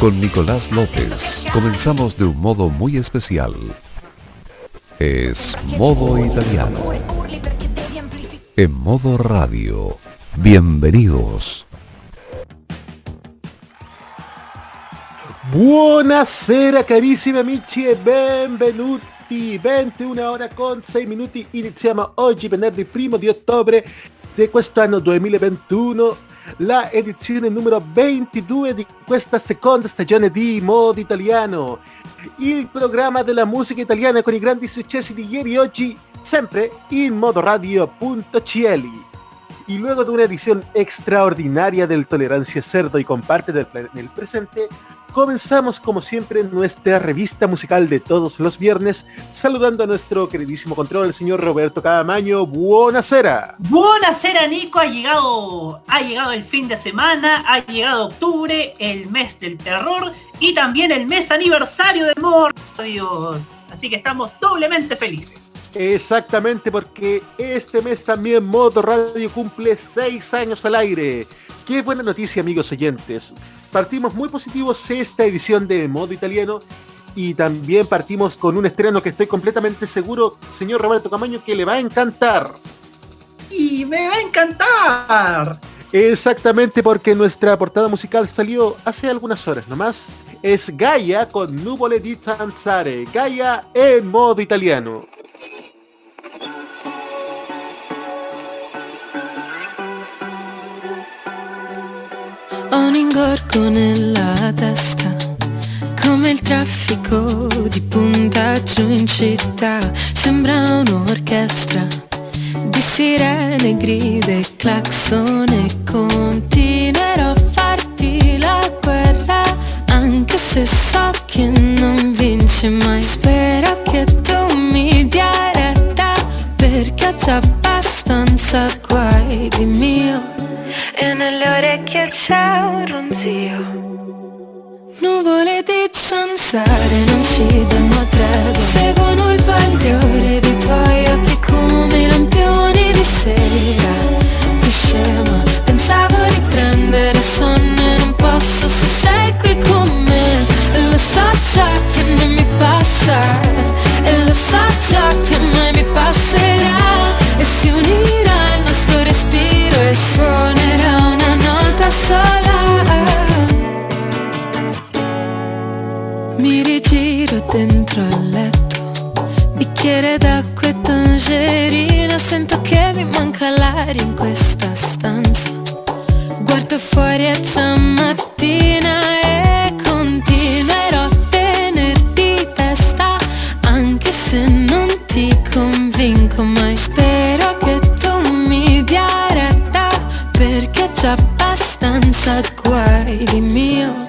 con Nicolás López comenzamos de un modo muy especial. Es modo italiano. En modo radio. Bienvenidos. Buonasera carissimi amici e benvenuti. 21 ora con 6 minuti. Iniziamo oggi venerdì 1 di ottobre di quest'anno 2021 la edizione numero 22 di questa seconda stagione di Modo Italiano, il programma della musica italiana con i grandi successi di ieri e oggi, sempre in modoradio.cl. Y luego de una edición extraordinaria del Tolerancia Cerdo y comparte del, del presente, Comenzamos como siempre nuestra revista musical de todos los viernes, saludando a nuestro queridísimo control, el señor Roberto Cadamaño. Buonasera. Buonasera Nico, ha llegado, ha llegado el fin de semana, ha llegado octubre, el mes del terror y también el mes aniversario de Mordio. Así que estamos doblemente felices. Exactamente, porque este mes también Moto Radio cumple seis años al aire. Qué buena noticia, amigos oyentes. Partimos muy positivos esta edición de Modo Italiano y también partimos con un estreno que estoy completamente seguro, señor Roberto Camaño, que le va a encantar. Y me va a encantar. Exactamente porque nuestra portada musical salió hace algunas horas nomás. Es Gaia con Nuvole di Zanzare. Gaia en modo italiano. Ho un ingorgo nella testa, come il traffico di puntaggio in città. Sembra un'orchestra di sirene, grida e clacson e continuerò a farti la guerra, anche se so che non vince mai. Spero che tu mi dia retta, perché già abbastanza guai di mio e nelle orecchie c'è un ronzio. Nuvole di zanzare non ci danno tregua. Seguono il bagliore dei tuoi occhi come lampioni di sera. Che scema, pensavo di prendere sonno e non posso se sei qui con me lo so già che non mi passa. E lo so già che mai mi passerà. E si unirà il nostro respiro e suonerà Mi rigiro dentro al letto Bicchiere d'acqua e tangerina Sento che mi manca l'aria in questa stanza. Guardo fuori e c'è E continuerò a tenerti testa Anche se non ti convinco mai. Spero che tu mi dia retta Perché già abbastanza guai di mio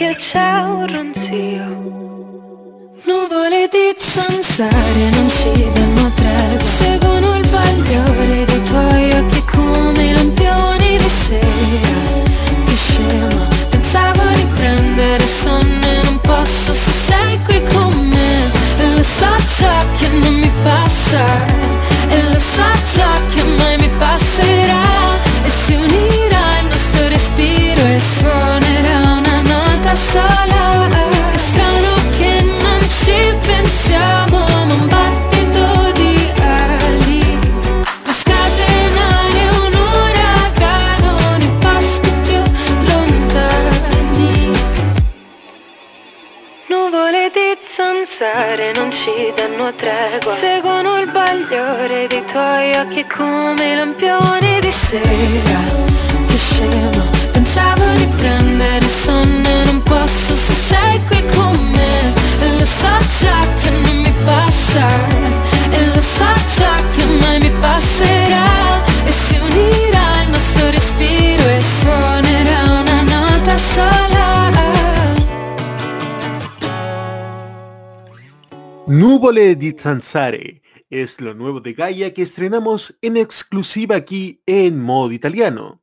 E orecchie c'è un ronzio. Nuvole di zanzare non ci danno tregua Seguono il bagliore dei tuoi occhi come i lampioni di sera. Che scema, pensavo di prendere sonno e non posso se sei qui con me. E lo so già che non mi passa. E lo so già che mai ci danno tregua. Seguono il bagliore dei tuoi occhi come i lampioni di sera. Che scema, pensavo di prendere sonno non posso se sei qui con me lo so già che non mi passa E lo so già che mai mi passerà E si unirà il nostro respiro e Nuvole di Zanzare es lo nuevo de Gaia que estrenamos en exclusiva aquí en modo italiano.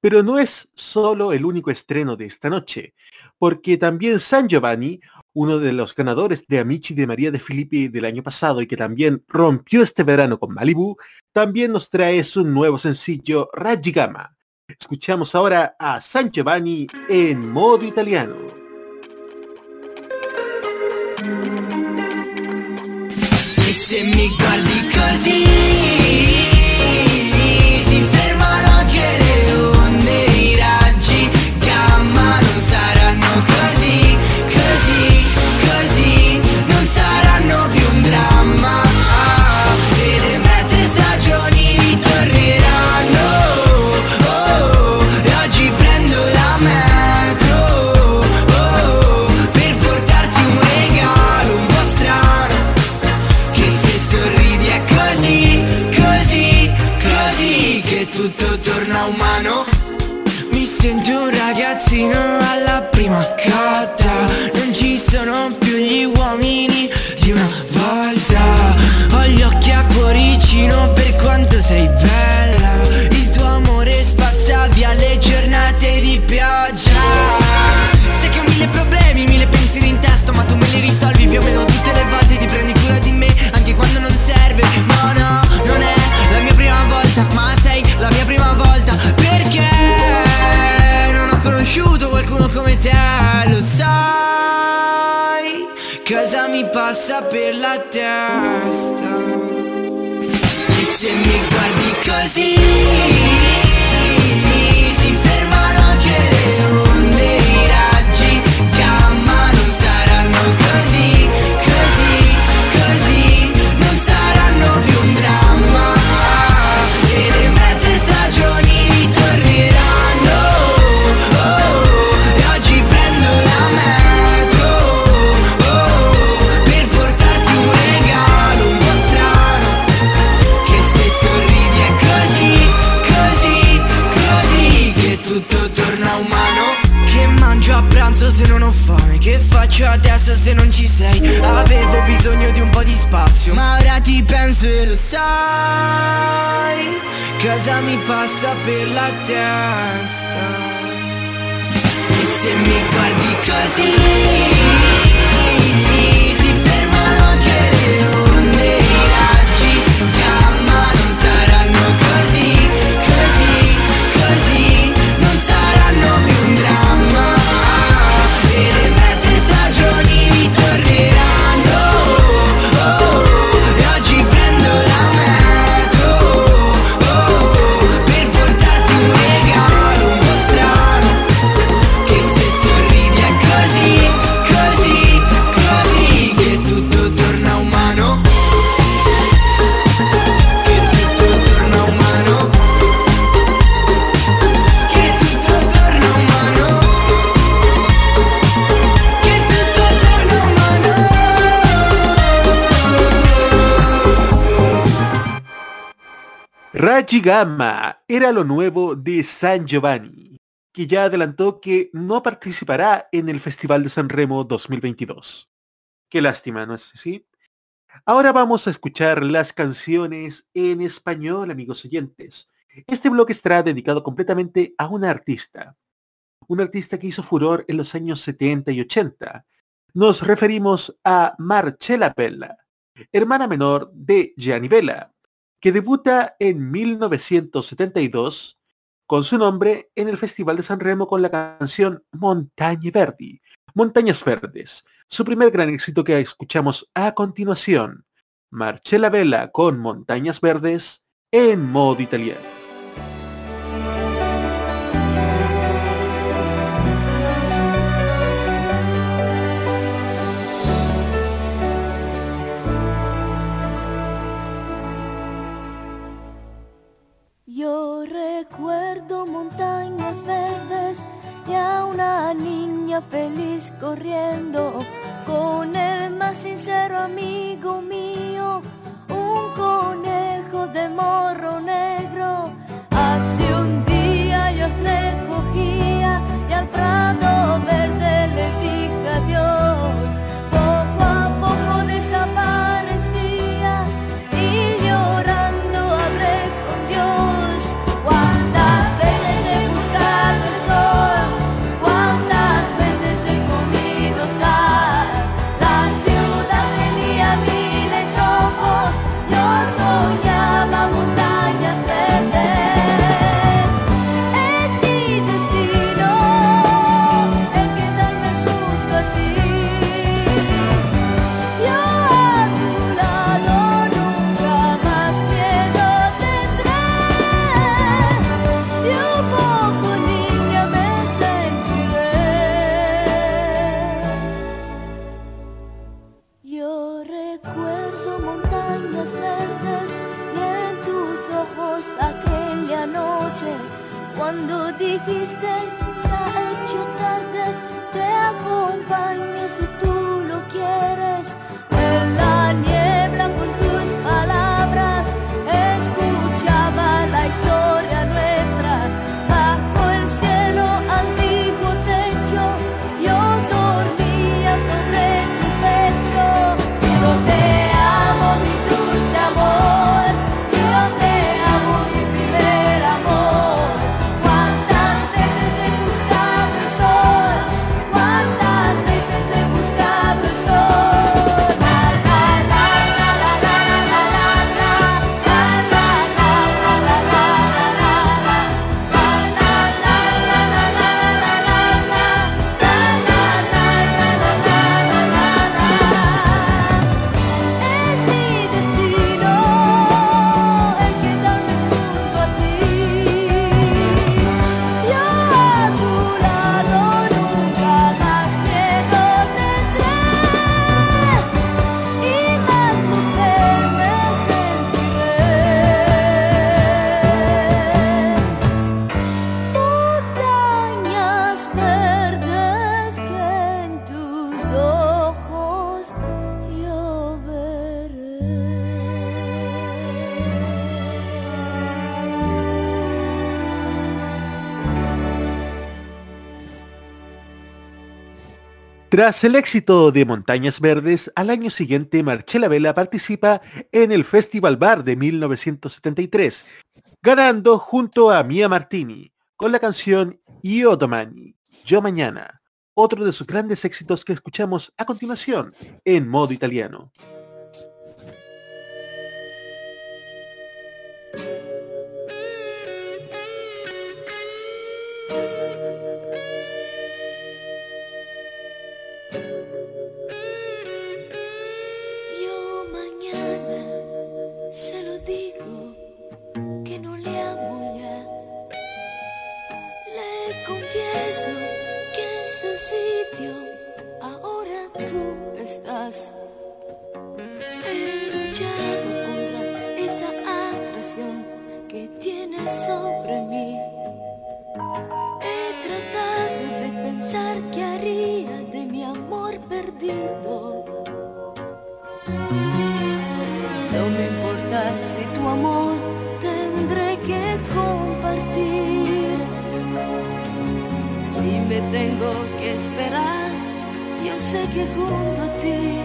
Pero no es solo el único estreno de esta noche, porque también San Giovanni, uno de los ganadores de Amici de María de Filippi del año pasado y que también rompió este verano con Malibu, también nos trae su nuevo sencillo Ragigama. Escuchamos ahora a San Giovanni en modo italiano. Se mi guardi così passa per la testa. E se mi guardi così sei. Avevo bisogno di un po' di spazio. Ma ora ti penso e lo sai. Cosa mi passa per la testa? E se mi guardi così Si fermano anche le onde Rajigama era lo nuevo de San Giovanni, que ya adelantó que no participará en el Festival de San Remo 2022. Qué lástima, ¿no es así? Ahora vamos a escuchar las canciones en español, amigos oyentes. Este bloque estará dedicado completamente a una artista, un artista que hizo furor en los años 70 y 80. Nos referimos a Marcella Bella, hermana menor de Gianni Bella, que debuta en 1972 con su nombre en el Festival de San Remo con la canción Montaña Verdi, Montañas Verdes, su primer gran éxito que escuchamos a continuación, Marcella Bella con Montañas Verdes en modo italiano. Recuerdo montañas verdes y a una niña feliz corriendo con el más sincero amigo Tras el éxito de Montañas Verdes, al año siguiente Marcela Vela participa en el Festival Bar de 1973, ganando junto a Mia Martini con la canción Io Domani, Yo Mañana, otro de sus grandes éxitos que escuchamos a continuación en modo italiano. Sé que junto a ti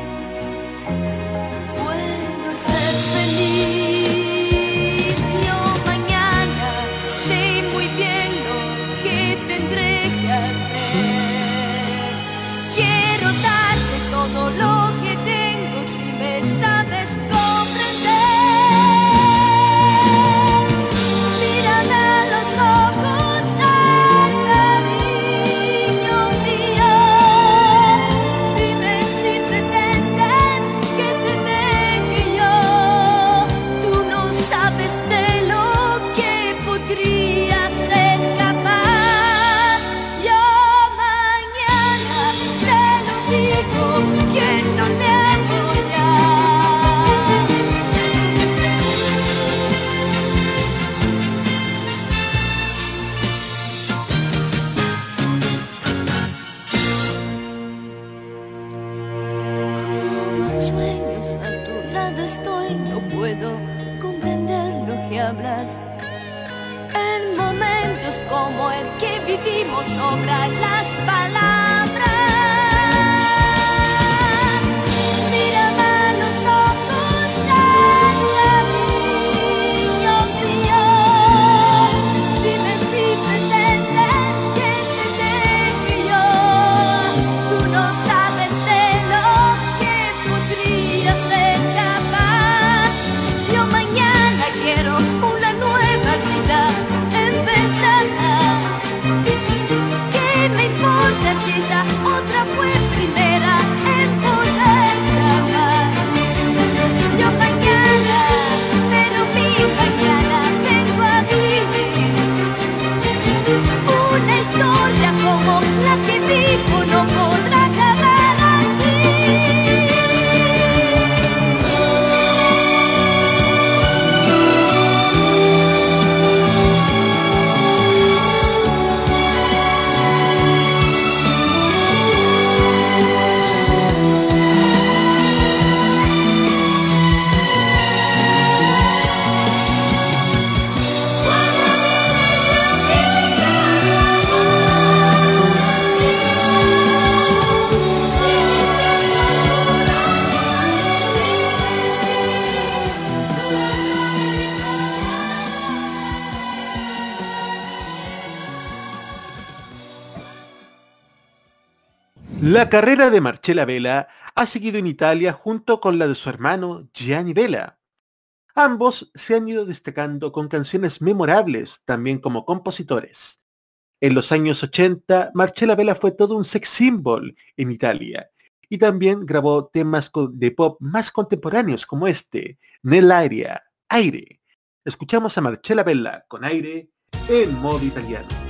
La carrera de Marcella Vela ha seguido en Italia junto con la de su hermano Gianni Vela. Ambos se han ido destacando con canciones memorables, también como compositores. En los años 80, Marcella Vela fue todo un sex symbol en Italia y también grabó temas de pop más contemporáneos como este, Nell'aria, Aire. Escuchamos a Marcella Vela con aire en modo italiano.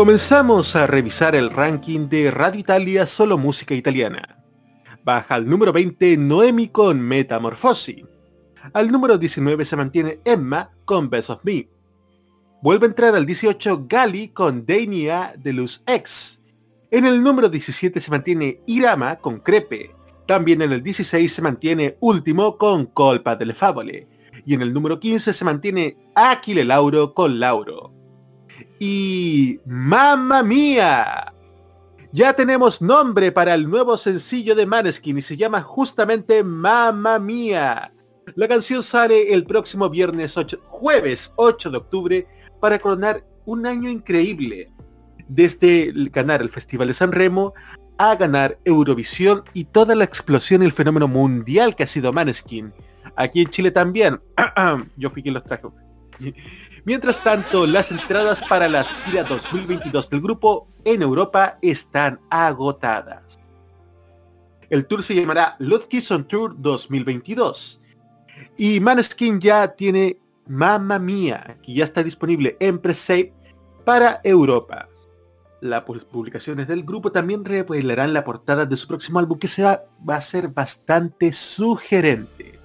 Comenzamos a revisar el ranking de Radio Italia Solo Música Italiana. Baja al número 20 Noemi con Metamorfosi. Al número 19 se mantiene Emma con Best of Me. Vuelve a entrar al 18 Gali con Dania de Luz X. En el número 17 se mantiene Irama con Crepe. También en el 16 se mantiene Último con Colpa delle Favole. Y en el número 15 se mantiene Aquile Lauro con Lauro. Y ¡Mamma Mía! Ya tenemos nombre para el nuevo sencillo de Maneskin y se llama justamente Mamma Mía. La canción sale el próximo viernes 8, jueves 8 de octubre para coronar un año increíble. Desde ganar el Festival de San Remo a ganar Eurovisión y toda la explosión y el fenómeno mundial que ha sido Maneskin. Aquí en Chile también. Yo fui quien los trajo. Mientras tanto, las entradas para las gira 2022 del grupo en Europa están agotadas. El tour se llamará Love Kiss on Tour 2022. Y Maneskin ya tiene Mamma Mía, que ya está disponible en pre para Europa. Las publicaciones del grupo también revelarán la portada de su próximo álbum que será, va a ser bastante sugerente.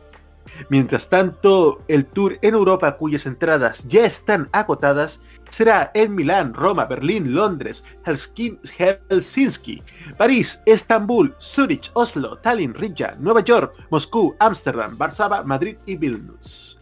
Mientras tanto, el tour en Europa cuyas entradas ya están agotadas será en Milán, Roma, Berlín, Londres, Helsinki, París, Estambul, Zurich, Oslo, Tallinn, Riga, Nueva York, Moscú, Ámsterdam, Varsava, Madrid y Vilnius.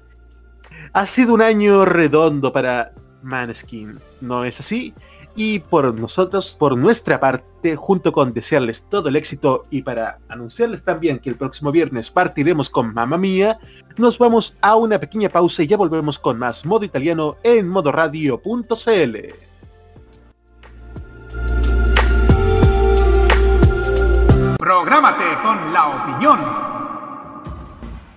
Ha sido un año redondo para Maneskin, ¿no es así? Y por nosotros, por nuestra parte, junto con desearles todo el éxito y para anunciarles también que el próximo viernes partiremos con Mamma Mía, nos vamos a una pequeña pausa y ya volvemos con más modo italiano en modoradio.cl. Prográmate con la opinión.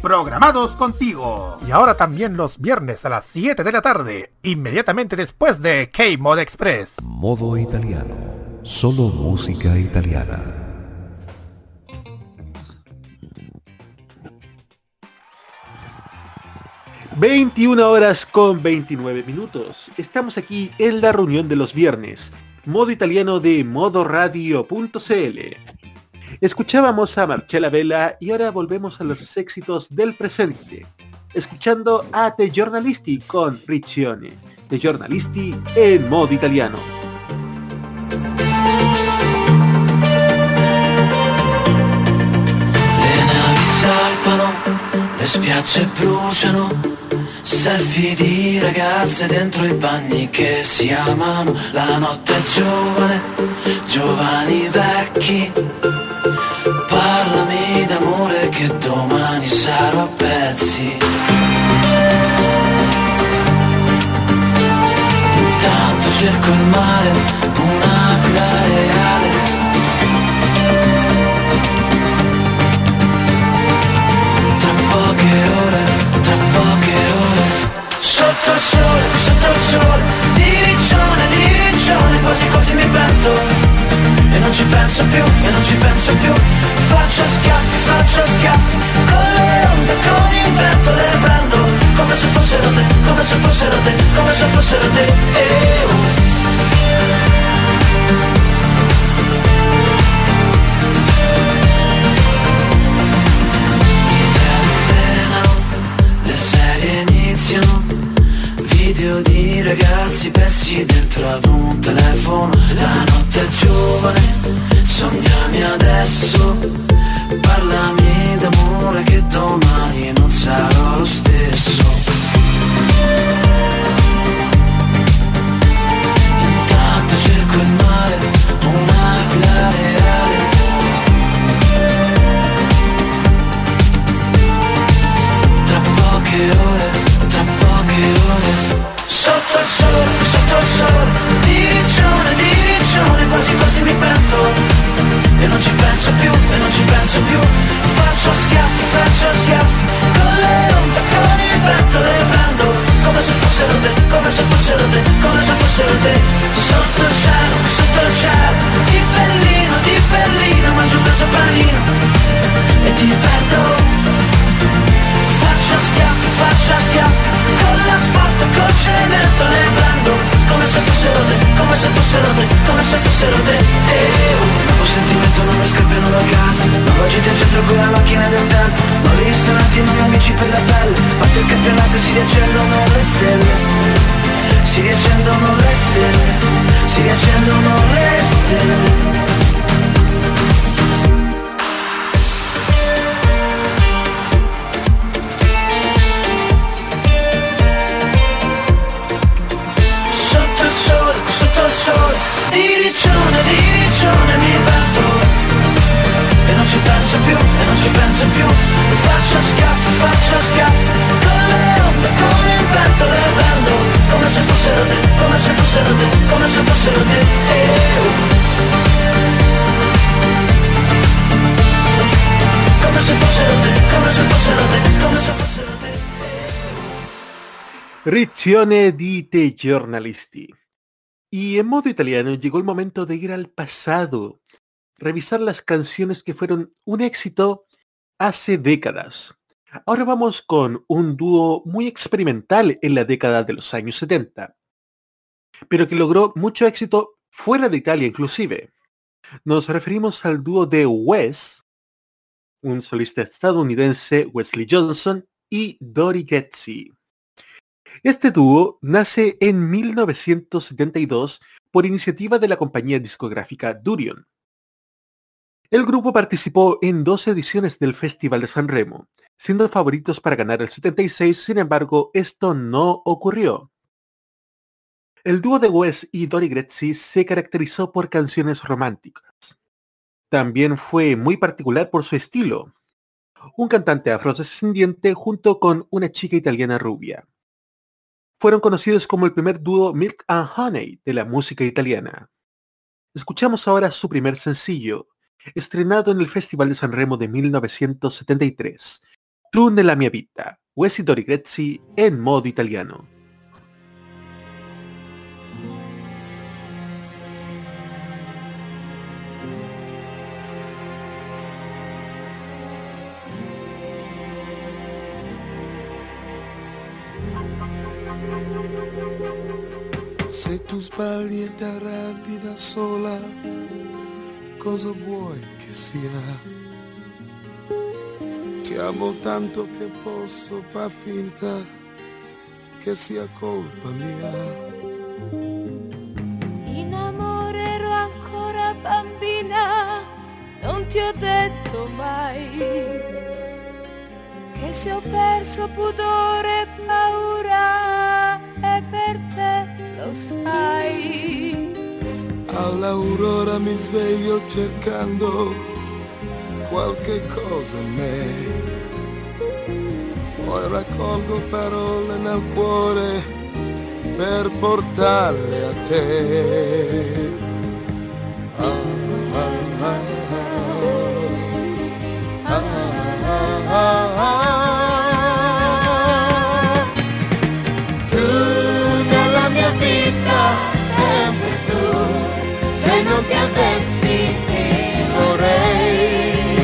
programados contigo. Y ahora también los viernes a las 7 de la tarde, inmediatamente después de K-Mod Express. Modo italiano. Solo música italiana. ...21 horas con 29 minutos... ...estamos aquí en la reunión de los viernes... ...modo italiano de modoradio.cl... Escuchábamos a Marcella Vela y ahora volvemos a los éxitos del presente, escuchando a The Giornalisti con Riccione, The Giornalisti en modo italiano. Selfie di ragazze dentro i bagni che si amano, la notte è giovane, giovani vecchi. Parlami d'amore che domani sarò a pezzi. Intanto cerco il mare, un'aquila Il sole, sotto il sole Di riccione, quasi quasi mi petto e non ci penso più, e non ci penso più. Faccio schiaffi, faccio schiaffi Con le onde, con il vento le prendo. Come se fossero te, come se fossero te, come se fossero te. Eh, oh. Video di ragazzi persi dentro ad un telefono. La notte è giovane, sognami adesso. Parlami d'amore che domani non sarò lo stesso sole, sotto il sole. Direzione, direzione, quasi quasi mi prendo. E non ci penso più, e non ci penso più. Faccio schiaffi, faccio schiaffi. Con le onde, con il vento le prendo. Come se fossero te, come se fossero te, come se fossero te. Sotto il cielo, sotto il cielo. Di Berlino, di Berlino Mangio un pezzo panino. E ti perdo. Si riaccendono le Di Te Giornalisti. Y en modo italiano llegó el momento de ir al pasado, revisar las canciones que fueron un éxito hace décadas. Ahora vamos con un dúo muy experimental en la década de los años 70, pero que logró mucho éxito fuera de Italia inclusive. Nos referimos al dúo de Wes, un solista estadounidense, Wesley Johnson, y Dori Getzi. Este dúo nace en 1972 por iniciativa de la compañía discográfica Durion. El grupo participó en dos ediciones del Festival de San Remo, siendo favoritos para ganar el 76, sin embargo, esto no ocurrió. El dúo de Wes y Dori Grezzi se caracterizó por canciones románticas. También fue muy particular por su estilo. Un cantante afrodescendiente junto con una chica italiana rubia fueron conocidos como el primer dúo Milk and Honey de la música italiana. Escuchamos ahora su primer sencillo, estrenado en el Festival de San Remo de 1973, Tu nella mia vita, Wesi Dori Grezzi en modo italiano. Tu sbagli e ti arrabbi da sola, cosa vuoi che sia? Ti amo tanto che posso far finta che sia colpa mia. In amore ero ancora bambina, non ti ho detto mai che se ho perso pudore e paura è per te, lo sai. All'aurora mi sveglio cercando qualche cosa in me. Poi raccolgo parole nel cuore per portarle a te. Ah, avessi ti vorrei,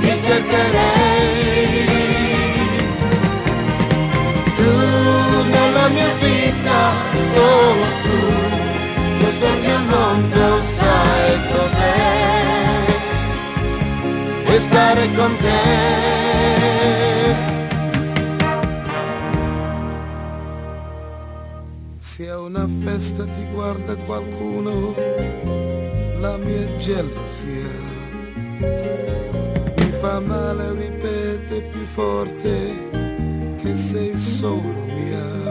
ti cercherei. Tu nella mia vita, solo tu, tutto il mio mondo sai dov'è, e stare con te. Festa ti guarda qualcuno, la mia gelosia mi fa male, ripete più forte che sei solo mia.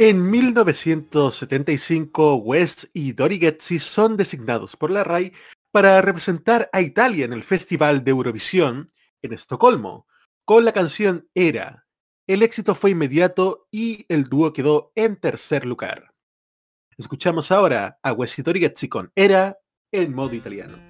En 1975, West y Dory son designados por la RAI para representar a Italia en el Festival de Eurovisión en Estocolmo, con la canción Era. El éxito fue inmediato y el dúo quedó en tercer lugar. Escuchamos ahora a Getzi con Era en modo italiano.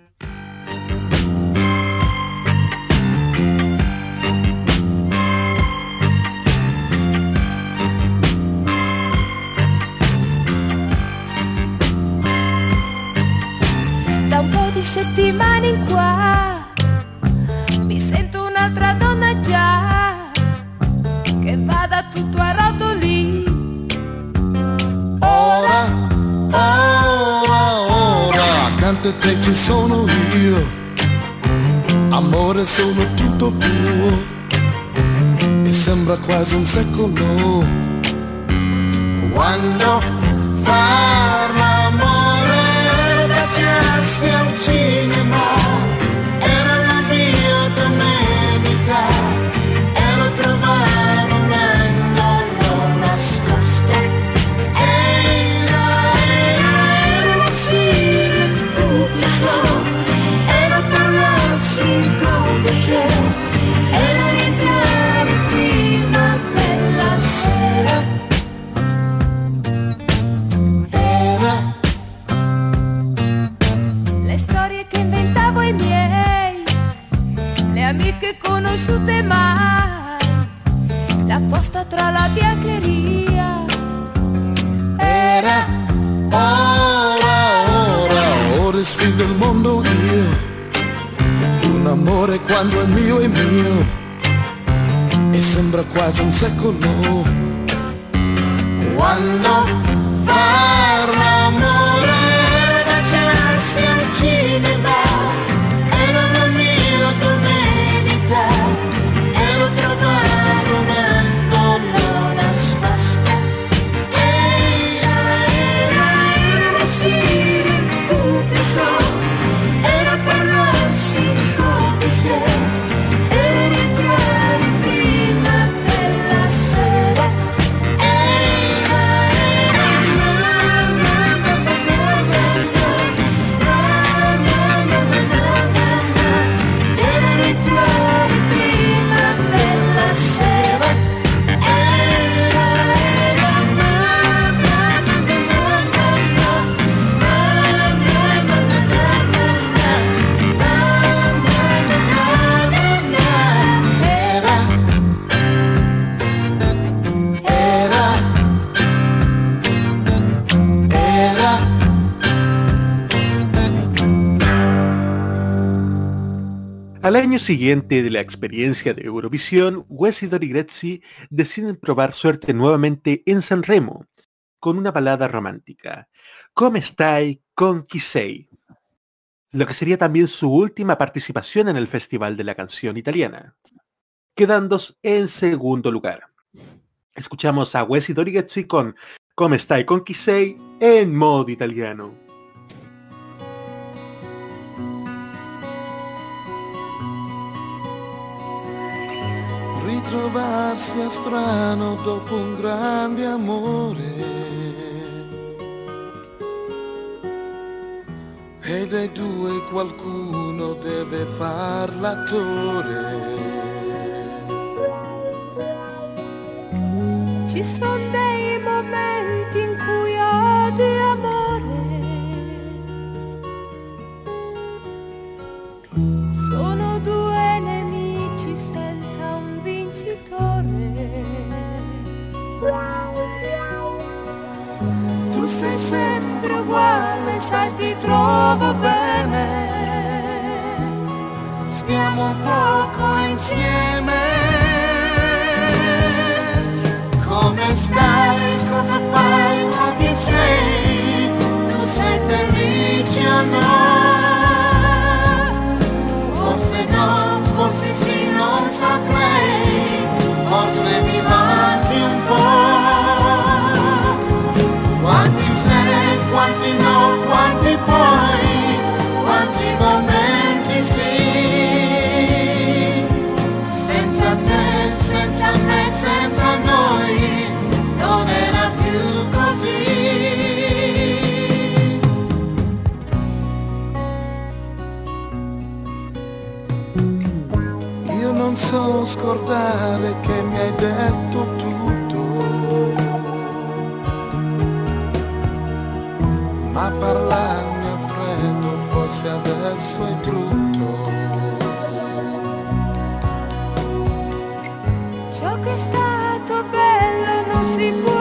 Di settimane in qua mi sento un'altra donna già che vada tutto a rotoli. Ora, ora, ora, accanto a te ci sono io. Amore sono tutto tuo. E sembra quasi un secolo. Quando far bacia un secolo. Año siguiente de la experiencia de Eurovisión, Wes y Grezzi deciden probar suerte nuevamente en San Remo, con una balada romántica, Come stai con chi sei, lo que sería también su última participación en el Festival de la Canción Italiana, quedando en segundo lugar. Escuchamos a Wes y Grezzi con Come stai con chi sei en modo italiano. Ritrovarsi è strano dopo un grande amore. E dai due qualcuno deve far l'attore. Ci sono dei momenti in cui odi amore. Tu sei sempre uguale, sai ti trovo bene. Stiamo un poco insieme. Come stai? Cosa fai? Ma chi sei? Tu sei felice o no? Forse no, forse sì, non saprei. scordare che mi hai detto tutto. Ma parlarmi a freddo forse adesso è brutto. Ciò che è stato bello non si può.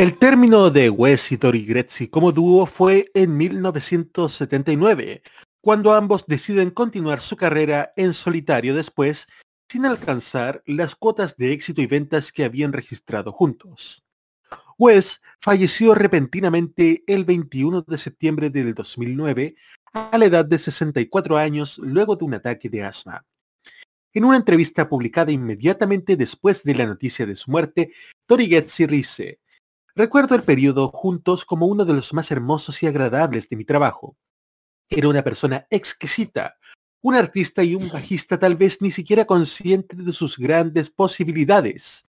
El término de Wes y Tori Grezzi como dúo fue en 1979, cuando ambos deciden continuar su carrera en solitario después, sin alcanzar las cuotas de éxito y ventas que habían registrado juntos. Wes falleció repentinamente el 21 de septiembre del 2009 a la edad de 64 años luego de un ataque de asma. En una entrevista publicada inmediatamente después de la noticia de su muerte, Tori Getzi dice, Recuerdo el periodo juntos como uno de los más hermosos y agradables de mi trabajo. Era una persona exquisita, un artista y un bajista tal vez ni siquiera consciente de sus grandes posibilidades.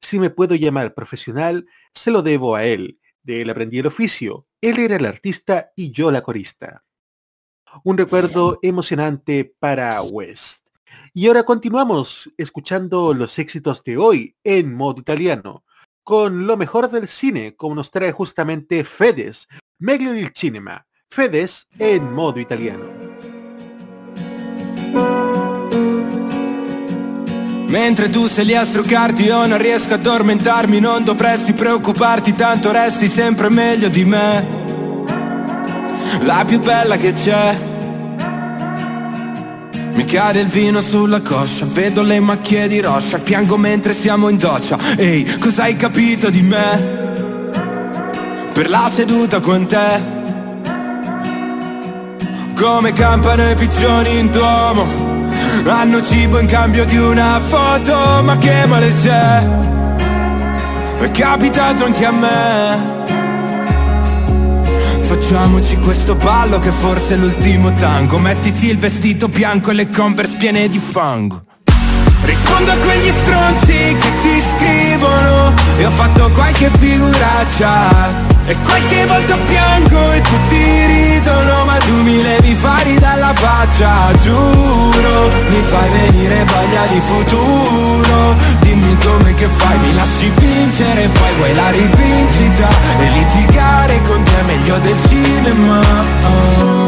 Si me puedo llamar profesional, se lo debo a él. De él aprendí el oficio. Él era el artista y yo la corista. Un recuerdo emocionante para West. Y ahora continuamos escuchando los éxitos de hoy en modo italiano con lo mejor del cine, como nos trae justamente Fedes, Meglio del Cinema, Fedes en modo italiano. Mentre tu sei lì a struccarti io non riesco ad addormentarmi Non dovresti preoccuparti tanto resti sempre meglio di me. La più bella che c'è Mi cade il vino sulla coscia Vedo le macchie di roscia Piango mentre siamo in doccia Ehi, cosa hai capito di me? Per la seduta con te Come campano i piccioni in duomo hanno cibo in cambio di una foto, ma che male c'è? È capitato anche a me. Facciamoci questo ballo che forse è l'ultimo tango. Mettiti il vestito bianco e le converse piene di fango. Rispondo a quegli stronzi che ti scrivono E ho fatto qualche figuraccia E qualche volta piango e tutti ridono Ma tu mi levi fari dalla faccia Giuro, mi fai venire voglia di futuro Dimmi come che fai, mi lasci vincere Poi vuoi la rivincita E litigare con te è meglio del cinema oh.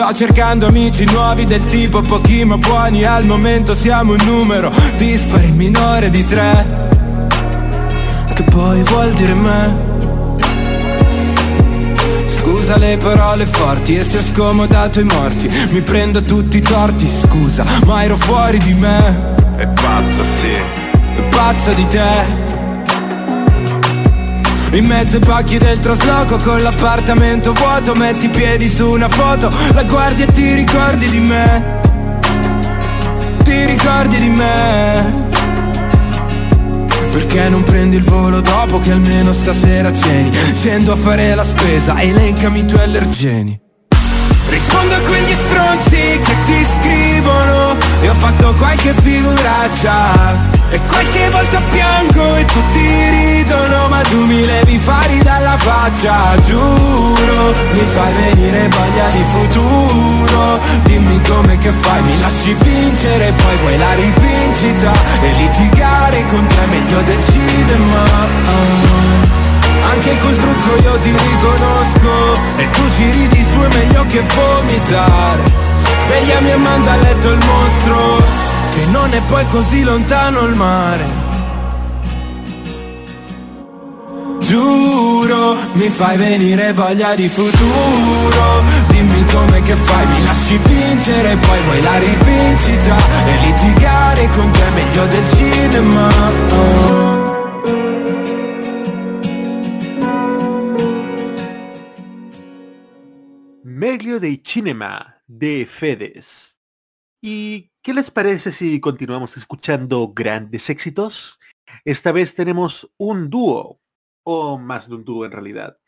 Sto cercando amici nuovi del tipo pochi ma buoni Al momento siamo un numero dispari minore di tre. Che poi vuol dire me? Scusa le parole forti e se ho scomodato i morti. Mi prendo tutti i torti, scusa, ma ero fuori di me. È pazzo, sì. È pazzo di te in mezzo ai pacchi del trasloco con l'appartamento vuoto Metti i piedi su una foto, la guardi e ti ricordi di me? Ti ricordi di me? Perché non prendi il volo dopo che almeno stasera ceni Scendo a fare la spesa, elencami i tuoi allergeni. Rispondo a quegli stronzi che ti scrivono E ho fatto qualche figuraccia e qualche volta piango e tutti ridono Ma tu mi levi fari dalla faccia Giuro, mi fai venire voglia di futuro. Dimmi come che fai, mi lasci vincere Poi vuoi la rivincita E litigare con te è meglio del cinema. Anche col trucco io ti riconosco E tu ci ridi su è meglio che vomitare. Svegliami e manda a letto il mostro che non è poi così lontano il mare. Giuro, mi fai venire voglia di futuro Dimmi come che fai, mi lasci vincere Poi vuoi la rivincita E litigare con te è meglio del cinema. Meglio dei cinema de Fedes. ¿Y qué les parece si continuamos escuchando grandes éxitos? Esta vez tenemos un dúo, o más de un dúo en realidad.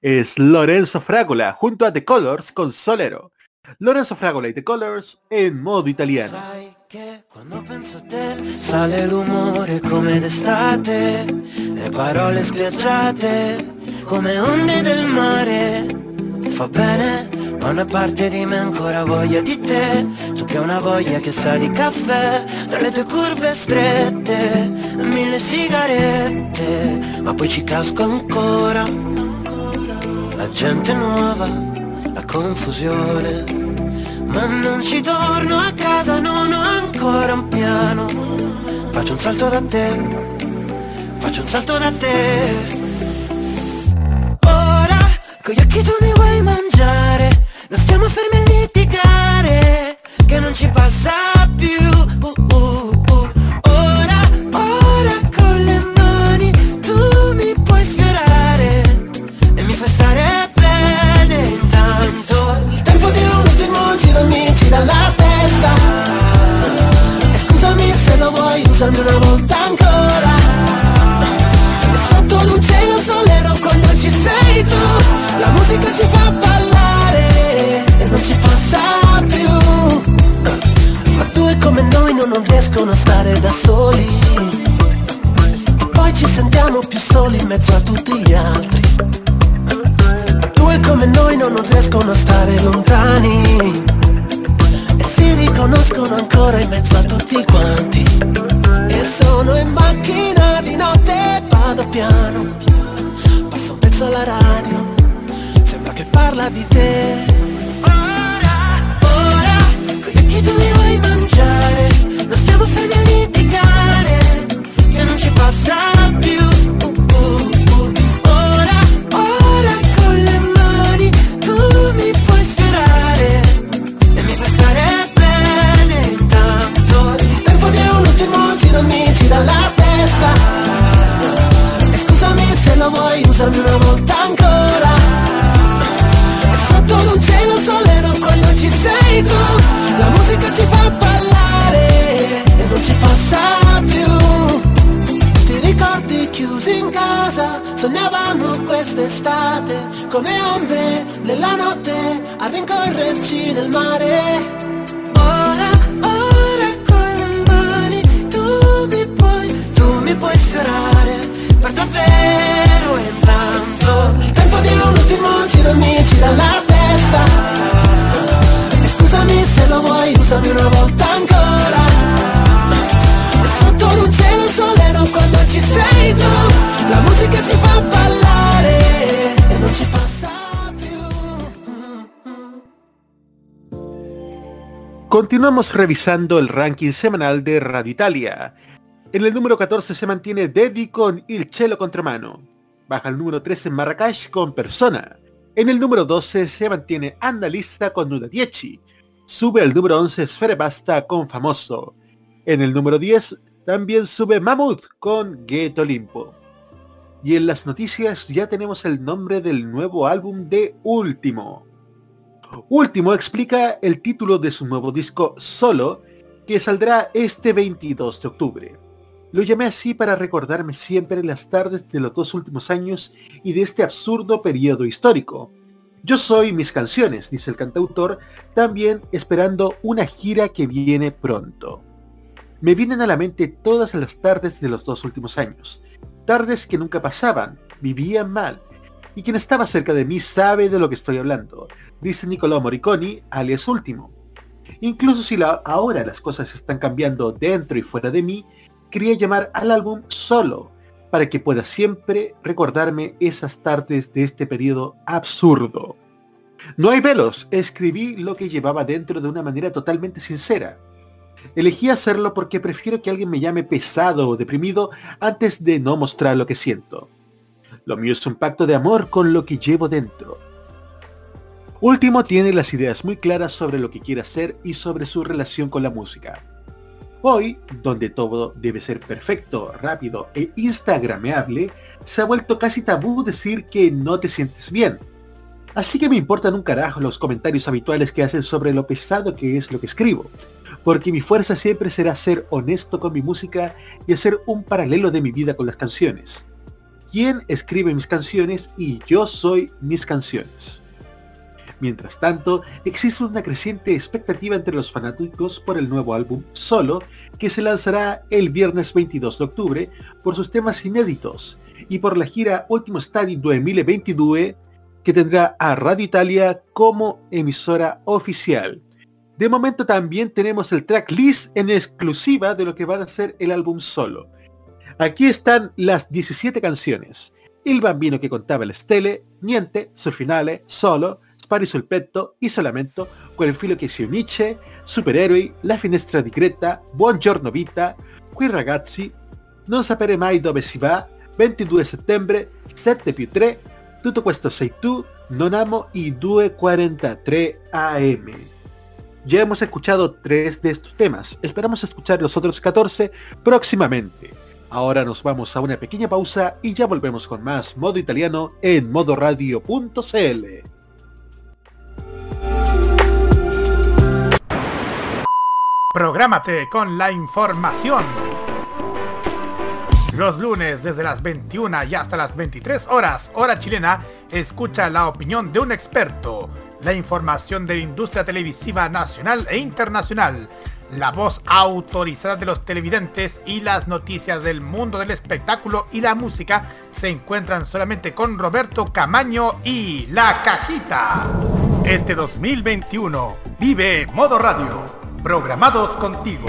Es Lorenzo Fragola junto a The Colors con Solero. Lorenzo Fragola y The Colors en modo italiano. Fa bene, ma una parte di me ancora voglia di te, tu che hai una voglia che sa di caffè, tra le tue curve strette, mille sigarette, ma poi ci casco ancora. La gente nuova, la confusione, ma non ci torno a casa, non ho ancora un piano. Faccio un salto da te, faccio un salto da te. Con gli occhi tu mi vuoi mangiare, non stiamo fermi a litigare, che non ci passa più. Uh, uh, uh. Ora, ora con le mani tu mi puoi sfiorare e mi fai stare bene intanto. Il tempo di un ultimo giro mi gira la testa. E scusami se lo vuoi, usami una volta ancora. Musica ci fa ballare e non ci passa più. Ma due come noi non, riescono a stare da soli. E poi ci sentiamo più soli in mezzo a tutti gli altri. Due come noi no, non riescono a stare lontani E si riconoscono ancora in mezzo a tutti quanti E sono in macchina di notte, vado piano Passo un pezzo alla radio che parla di te Ora, ora Con gli occhi tu mi vuoi mangiare Non stiamo fermi a litigare Che non ci passa più Uh, uh, uh. Ora, ora con le mani tu mi puoi sfiorare e mi fai stare bene intanto. Il tempo di un ultimo mi quest'estate, come ombre nella notte a rincorrerci nel mare. Ora, Continuamos revisando el ranking semanal de Radio Italia. En el número 14 se mantiene Dedi con Il Cielo Contramano. Baja el número 13 Marrakech con Persona. En el número 12 se mantiene Annalisa con Nuda Dieci. Sube al número 11 Sfere Basta con Famoso. En el número 10 también sube Mammoth con Ghetto Olimpo. Y en las noticias ya tenemos el nombre del nuevo álbum de Último. Último explica el título de su nuevo disco Solo, que saldrá este 22 de octubre. Lo llamé así para recordarme siempre las tardes de los dos últimos años y de este absurdo periodo histórico. Yo soy mis canciones, dice el cantautor, también esperando una gira que viene pronto. Me vienen a la mente todas las tardes de los dos últimos años. Tardes que nunca pasaban, vivían mal. Y quien estaba cerca de mí sabe de lo que estoy hablando, dice Nicolò Moriconi, alias Último. Incluso si ahora las cosas están cambiando dentro y fuera de mí, quería llamar al álbum solo, para que pueda siempre recordarme esas tardes de este periodo absurdo. No hay velos, escribí lo que llevaba dentro de una manera totalmente sincera. Elegí hacerlo porque prefiero que alguien me llame pesado o deprimido antes de no mostrar lo que siento. Lo mío es un pacto de amor con lo que llevo dentro. Último tiene las ideas muy claras sobre lo que quiere hacer y sobre su relación con la música. Hoy, donde todo debe ser perfecto, rápido e instagrameable, se ha vuelto casi tabú decir que no te sientes bien. Así que me importan un carajo los comentarios habituales que hacen sobre lo pesado que es lo que escribo, porque mi fuerza siempre será ser honesto con mi música y hacer un paralelo de mi vida con las canciones. ¿Quién escribe mis canciones? Y yo soy mis canciones. Mientras tanto, existe una creciente expectativa entre los fanáticos por el nuevo álbum Solo, que se lanzará el viernes 22 de octubre por sus temas inéditos y por la gira Último Stadi 2022 que tendrá a Radio Italia como emisora oficial. De momento también tenemos el tracklist en exclusiva de lo que va a ser el álbum Solo. Aquí están las 17 canciones. El bambino que contaba el stelle, Niente, Sul finale, Solo, Spari sul petto, Isolamento, Quel filo che si unisce, Supereroi, La finestra di Greta, Buongiorno vita, Qui ragazzi, Non sapere mai dove si va, 22 settembre, 7 più 3, Tutto questo sei tu, Non amo y 2.43 AM. Ya hemos escuchado tres de estos temas, esperamos escuchar los otros 14 próximamente. Ahora nos vamos a una pequeña pausa y ya volvemos con más modo italiano en modoradio.cl. Prográmate con la información. Los lunes desde las 21 y hasta las 23 horas, hora chilena, escucha la opinión de un experto, la información de la industria televisiva nacional e internacional, la voz autorizada de los televidentes y las noticias del mundo del espectáculo y la música se encuentran solamente con Roberto Camaño y La Cajita. Este 2021 vive Modo Radio programados contigo.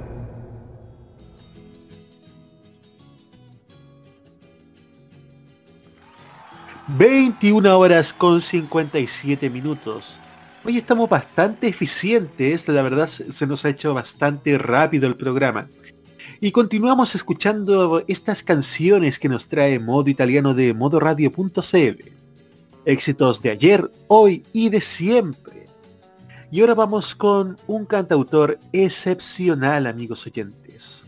...21 horas con 57 minutos. Hoy estamos bastante eficientes, la verdad se nos ha hecho bastante rápido el programa. Y continuamos escuchando estas canciones que nos trae modo italiano de modoradio.cl. Éxitos de ayer, hoy y de siempre. Y ahora vamos con un cantautor excepcional, amigos oyentes.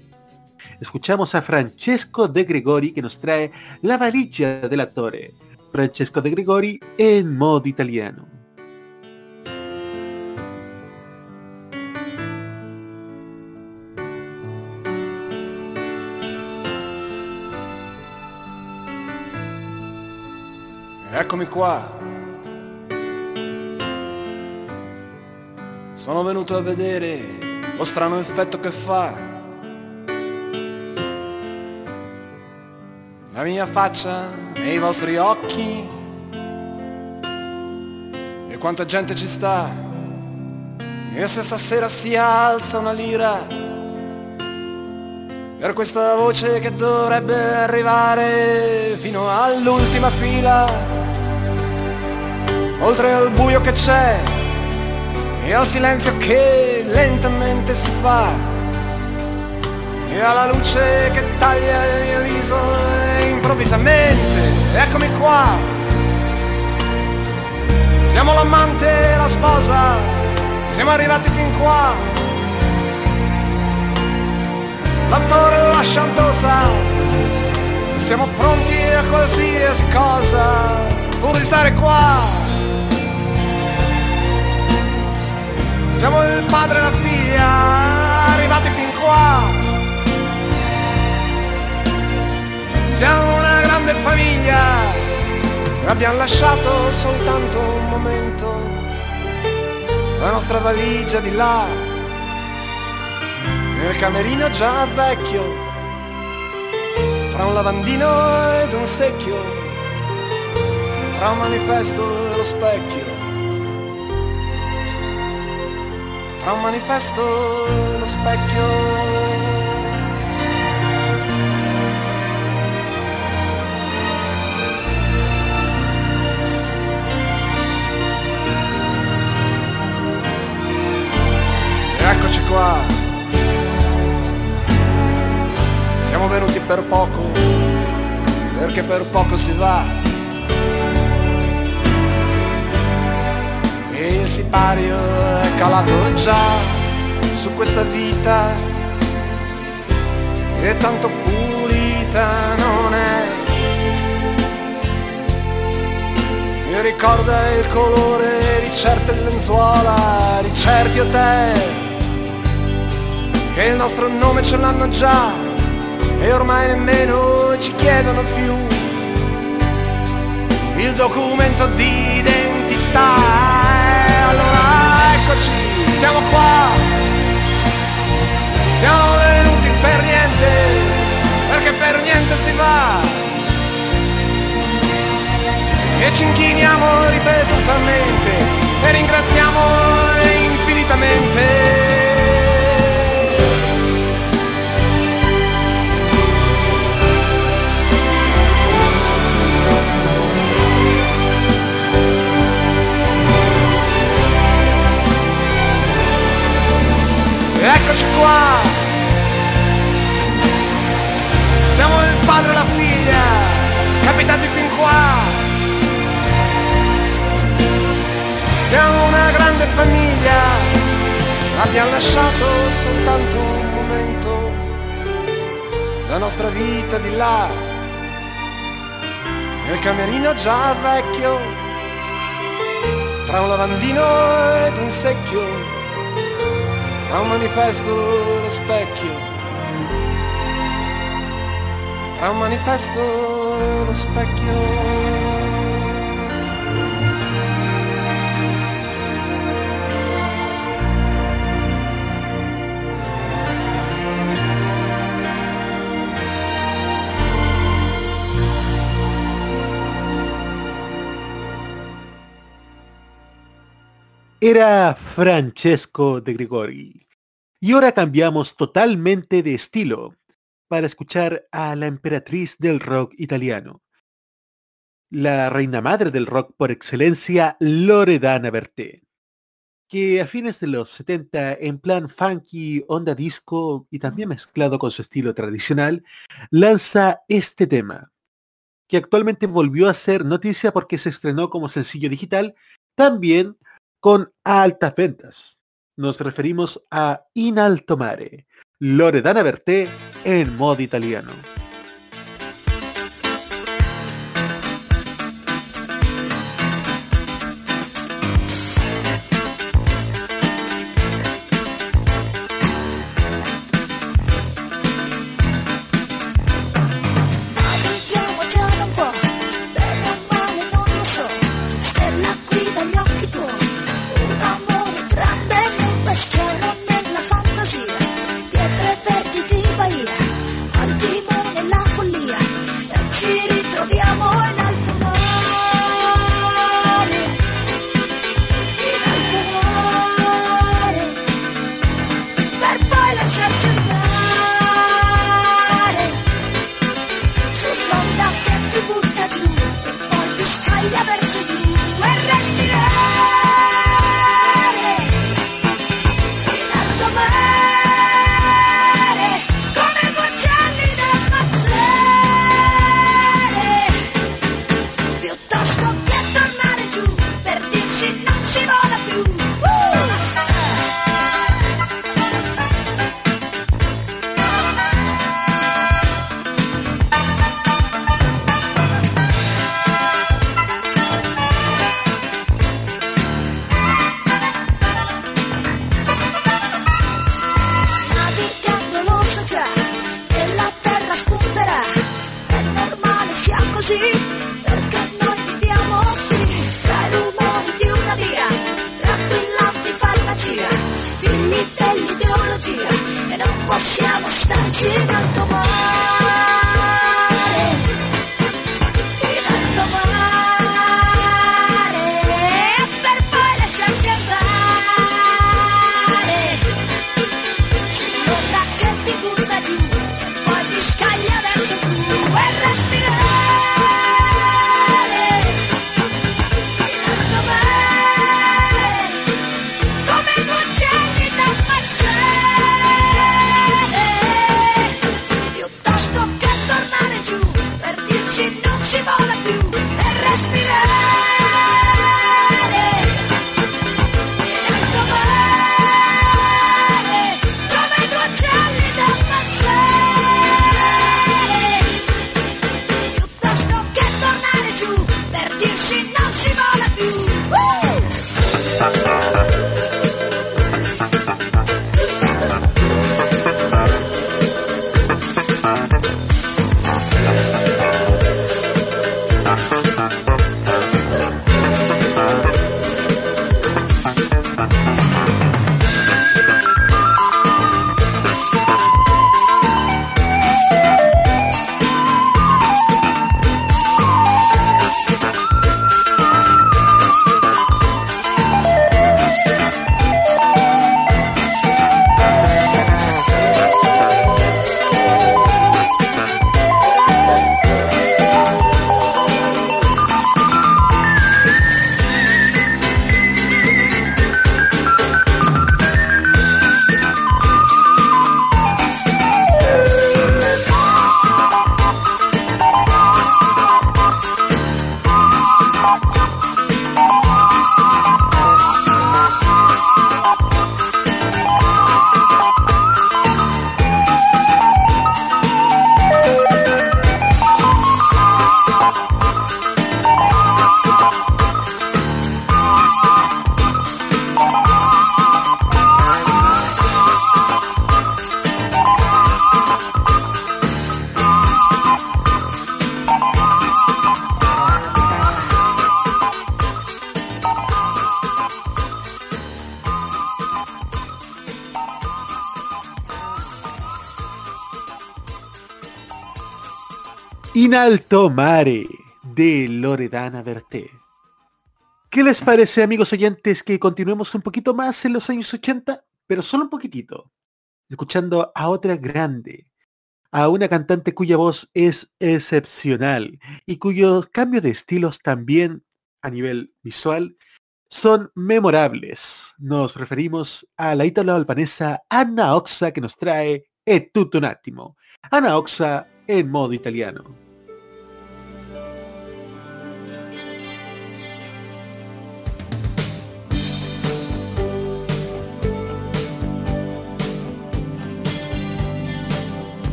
Escuchamos a Francesco de Gregori que nos trae La valigia del actor. Francesco De Gregori e il modo italiano. Eccomi qua. Sono venuto a vedere lo strano effetto che fa La mia faccia e i vostri occhi. E quanta gente ci sta. E se stasera si alza una lira per questa voce che dovrebbe arrivare fino all'ultima fila, oltre al buio che c'è e al silenzio che lentamente si fa, e alla luce che taglia il mio viso e improvvisamente, eccomi qua, siamo l'amante e la sposa, siamo arrivati fin qua. L'attore o la chantosa siamo pronti a qualsiasi cosa pur di stare qua. Siamo il padre e la figlia arrivati fin qua siamo una grande famiglia. Abbiamo lasciato soltanto un momento. La nostra valigia di là. Nel camerino già vecchio, tra un lavandino ed un secchio, tra un manifesto e lo specchio, tra un manifesto e lo specchio. Eccoci qua Siamo venuti per poco, perché per poco si va. E il sipario è calato già su questa vita e tanto pulita non è. Mi ricorda il colore di certe lenzuola, di certi hotel, che il nostro nome ce l'hanno già e ormai nemmeno ci chiedono più il documento di identità. E allora eccoci, siamo qua, siamo venuti per niente, perché per niente si va. E ci inchiniamo ripetutamente e ringraziamo infinitamente. Eccoci qua! Siamo il padre e la figlia, capitati fin qua. Siamo una grande famiglia, abbiamo lasciato soltanto un momento, la nostra vita di là, nel camerino già vecchio, tra un lavandino ed un secchio a un manifesto lo specchio, tra un manifesto lo specchio. Era Francesco de Gregori. Y ahora cambiamos totalmente de estilo para escuchar a la emperatriz del rock italiano. La reina madre del rock por excelencia, Loredana Berté, que a fines de los 70 en plan funky, onda disco y también mezclado con su estilo tradicional, lanza este tema, que actualmente volvió a ser noticia porque se estrenó como sencillo digital, también con altas ventas. Nos referimos a In Alto Mare, Loredana Berté en modo italiano. She don't you wanna do? In alto mare de Loredana Berté. ¿Qué les parece, amigos oyentes, que continuemos un poquito más en los años 80? Pero solo un poquitito. Escuchando a otra grande, a una cantante cuya voz es excepcional y cuyos cambios de estilos también a nivel visual son memorables. Nos referimos a la ítalo-albanesa Anna Oxa que nos trae E tutto un attimo. Anna Oxa en modo italiano.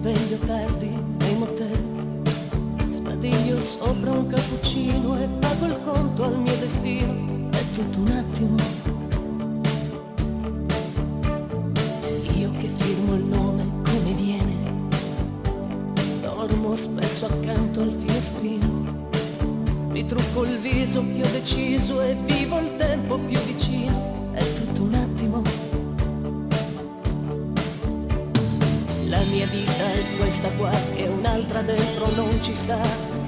Sveglio tardi nei motel. Sbadiglio sopra un cappuccino e pago il conto al mio destino. È tutto un attimo. Io che firmo il nome come viene. Dormo spesso accanto al finestrino. Mi trucco il viso ho deciso e vivo il tempo più vicino. È tutto un attimo. Mia vita è questa qua e un'altra dentro non ci sta.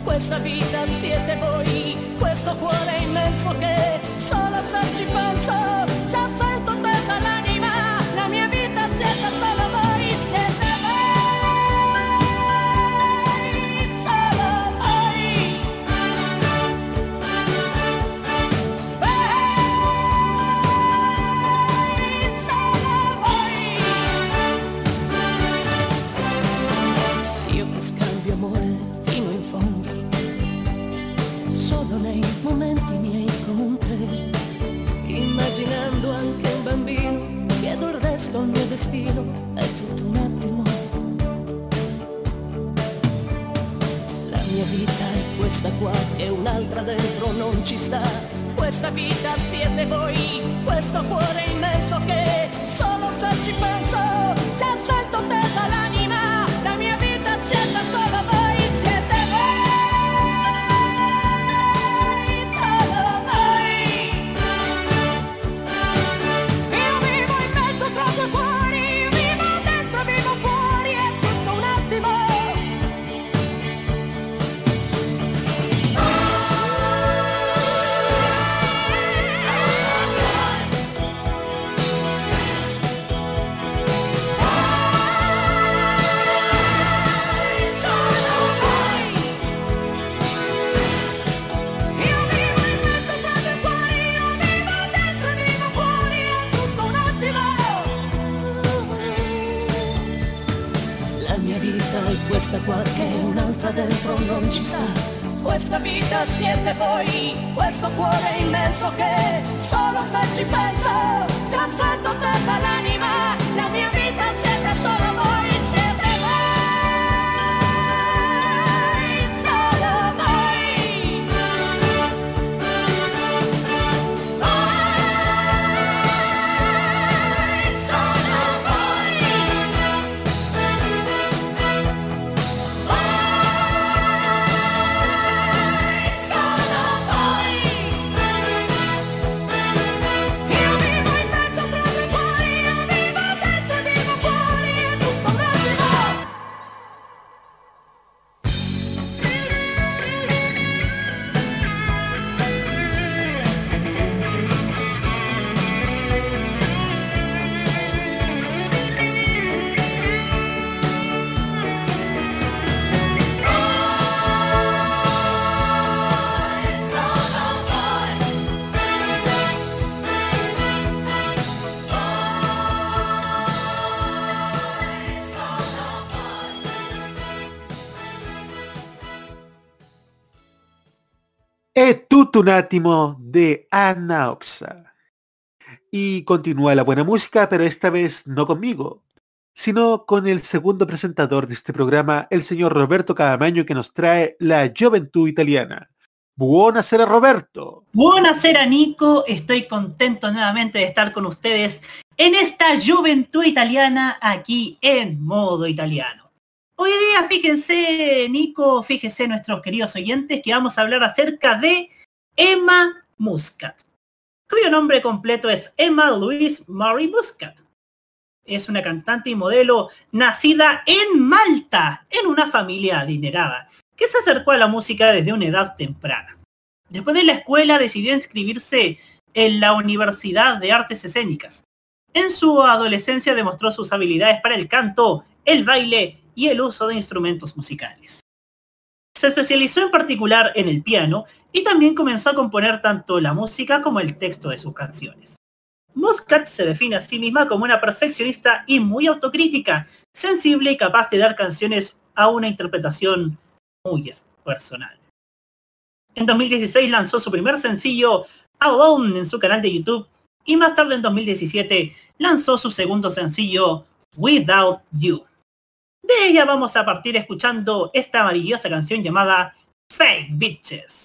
Questa vita siete voi, questo cuore immenso che solo se ci penso già sento chiedo il mio destino, è tutto un attimo. La mia vita è questa qua e un'altra dentro non ci sta. Questa vita siete voi, questo cuore immenso che solo se ci penso un attimo de Anna Oxa. Y continúa la buena música, pero esta vez no conmigo, sino con el segundo presentador de este programa, el señor Roberto Cadamaño, que nos trae la Juventud Italiana. Buonasera Roberto. Buonasera Nico, estoy contento nuevamente de estar con ustedes en esta juventud italiana aquí en modo italiano. Hoy día, fíjense Nico, fíjense nuestros queridos oyentes que vamos a hablar acerca de Emma Muscat, cuyo nombre completo es Emma Louise Murray Muscat. Es una cantante y modelo nacida en Malta, en una familia adinerada, que se acercó a la música desde una edad temprana. Después de la escuela decidió inscribirse en la Universidad de Artes Escénicas. En su adolescencia demostró sus habilidades para el canto, el baile y el uso de instrumentos musicales. Se especializó en particular en el piano y también comenzó a componer tanto la música como el texto de sus canciones. Muscat se define a sí misma como una perfeccionista y muy autocrítica, sensible y capaz de dar canciones a una interpretación muy personal. En 2016 lanzó su primer sencillo Alone en su canal de YouTube y más tarde en 2017 lanzó su segundo sencillo Without You. De ella vamos a partir escuchando esta maravillosa canción llamada Fake Bitches.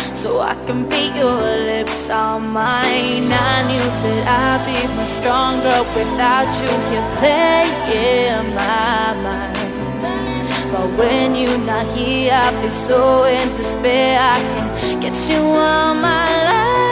so I can beat your lips on mine. I knew that I'd be much stronger without you here playing my mind. But when you're not here, I feel so in despair. I can't get you on my life.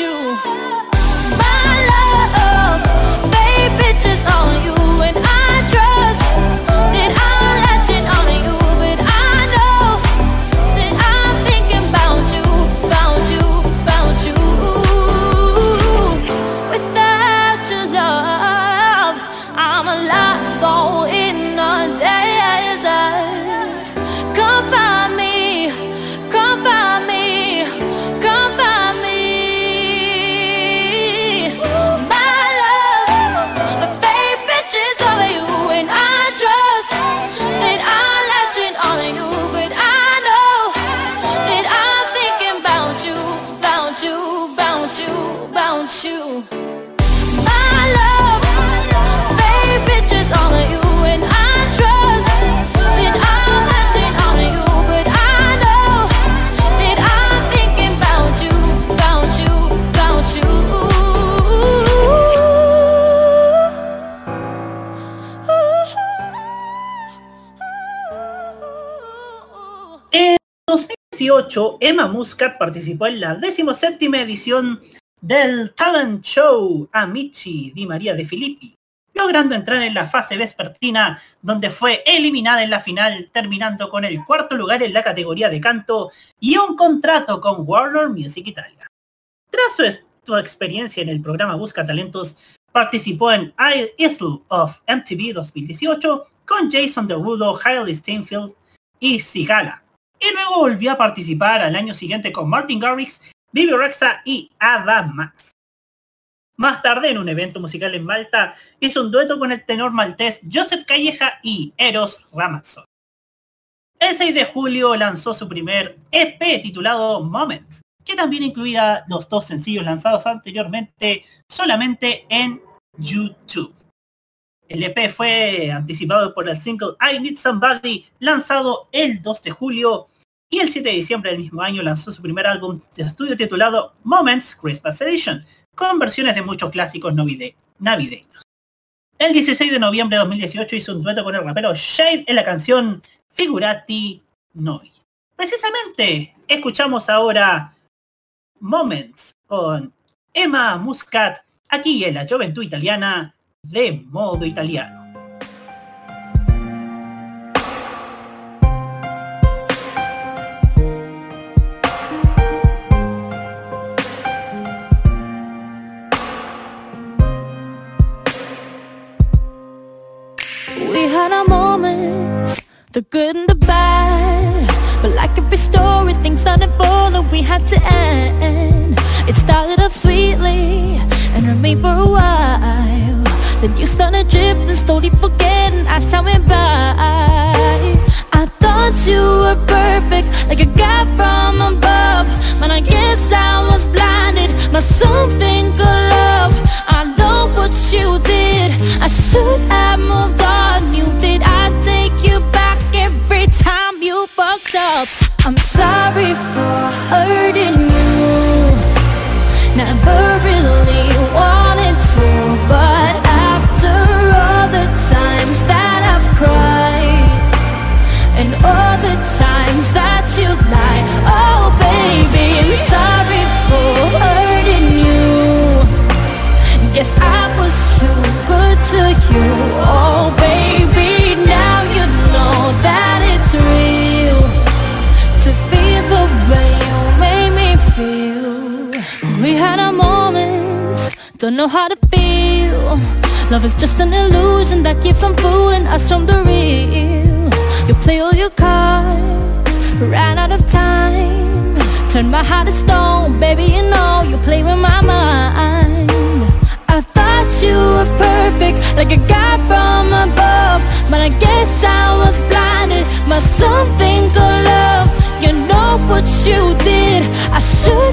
You. 2018, Emma Muscat participó en la 17 edición del talent show Amici di María de Filippi, logrando entrar en la fase vespertina, donde fue eliminada en la final, terminando con el cuarto lugar en la categoría de canto y un contrato con Warner Music Italia. Tras su, experiencia en el programa Busca Talentos, participó en Isle of MTV 2018 con Jason Derulo, Hailey Steinfeld y Sigala. Y luego volvió a participar al año siguiente con Martin Garrix, Bibi Rexa y Ava Max. Más tarde, en un evento musical en Malta, hizo un dueto con el tenor maltés Joseph Calleja y Eros Ramazzotti. El 6 de julio lanzó su primer EP titulado Moments, que también incluía los dos sencillos lanzados anteriormente solamente en YouTube. El EP fue anticipado por el single I Need Somebody, lanzado el 2 de julio, y el 7 de diciembre del mismo año lanzó su primer álbum de estudio titulado Moments Christmas Edition, con versiones de muchos clásicos navide- navideños. El 16 de noviembre de 2018 hizo un dueto con el rapero Shade en la canción Figurati Noi. Precisamente, escuchamos ahora Moments con Emma Muscat, aquí en la Juventud Italiana de modo italiano. The good and the bad. But like every story, things started falling, we had to end. It started off sweetly and remained for a while. Then you started drifting, slowly forgetting as time went by. I thought you were perfect, Turn my heart to stone, baby. You know you play with my mind. I thought you were perfect, like a god from above. But I guess I was blinded by something called love. You know what you did. I should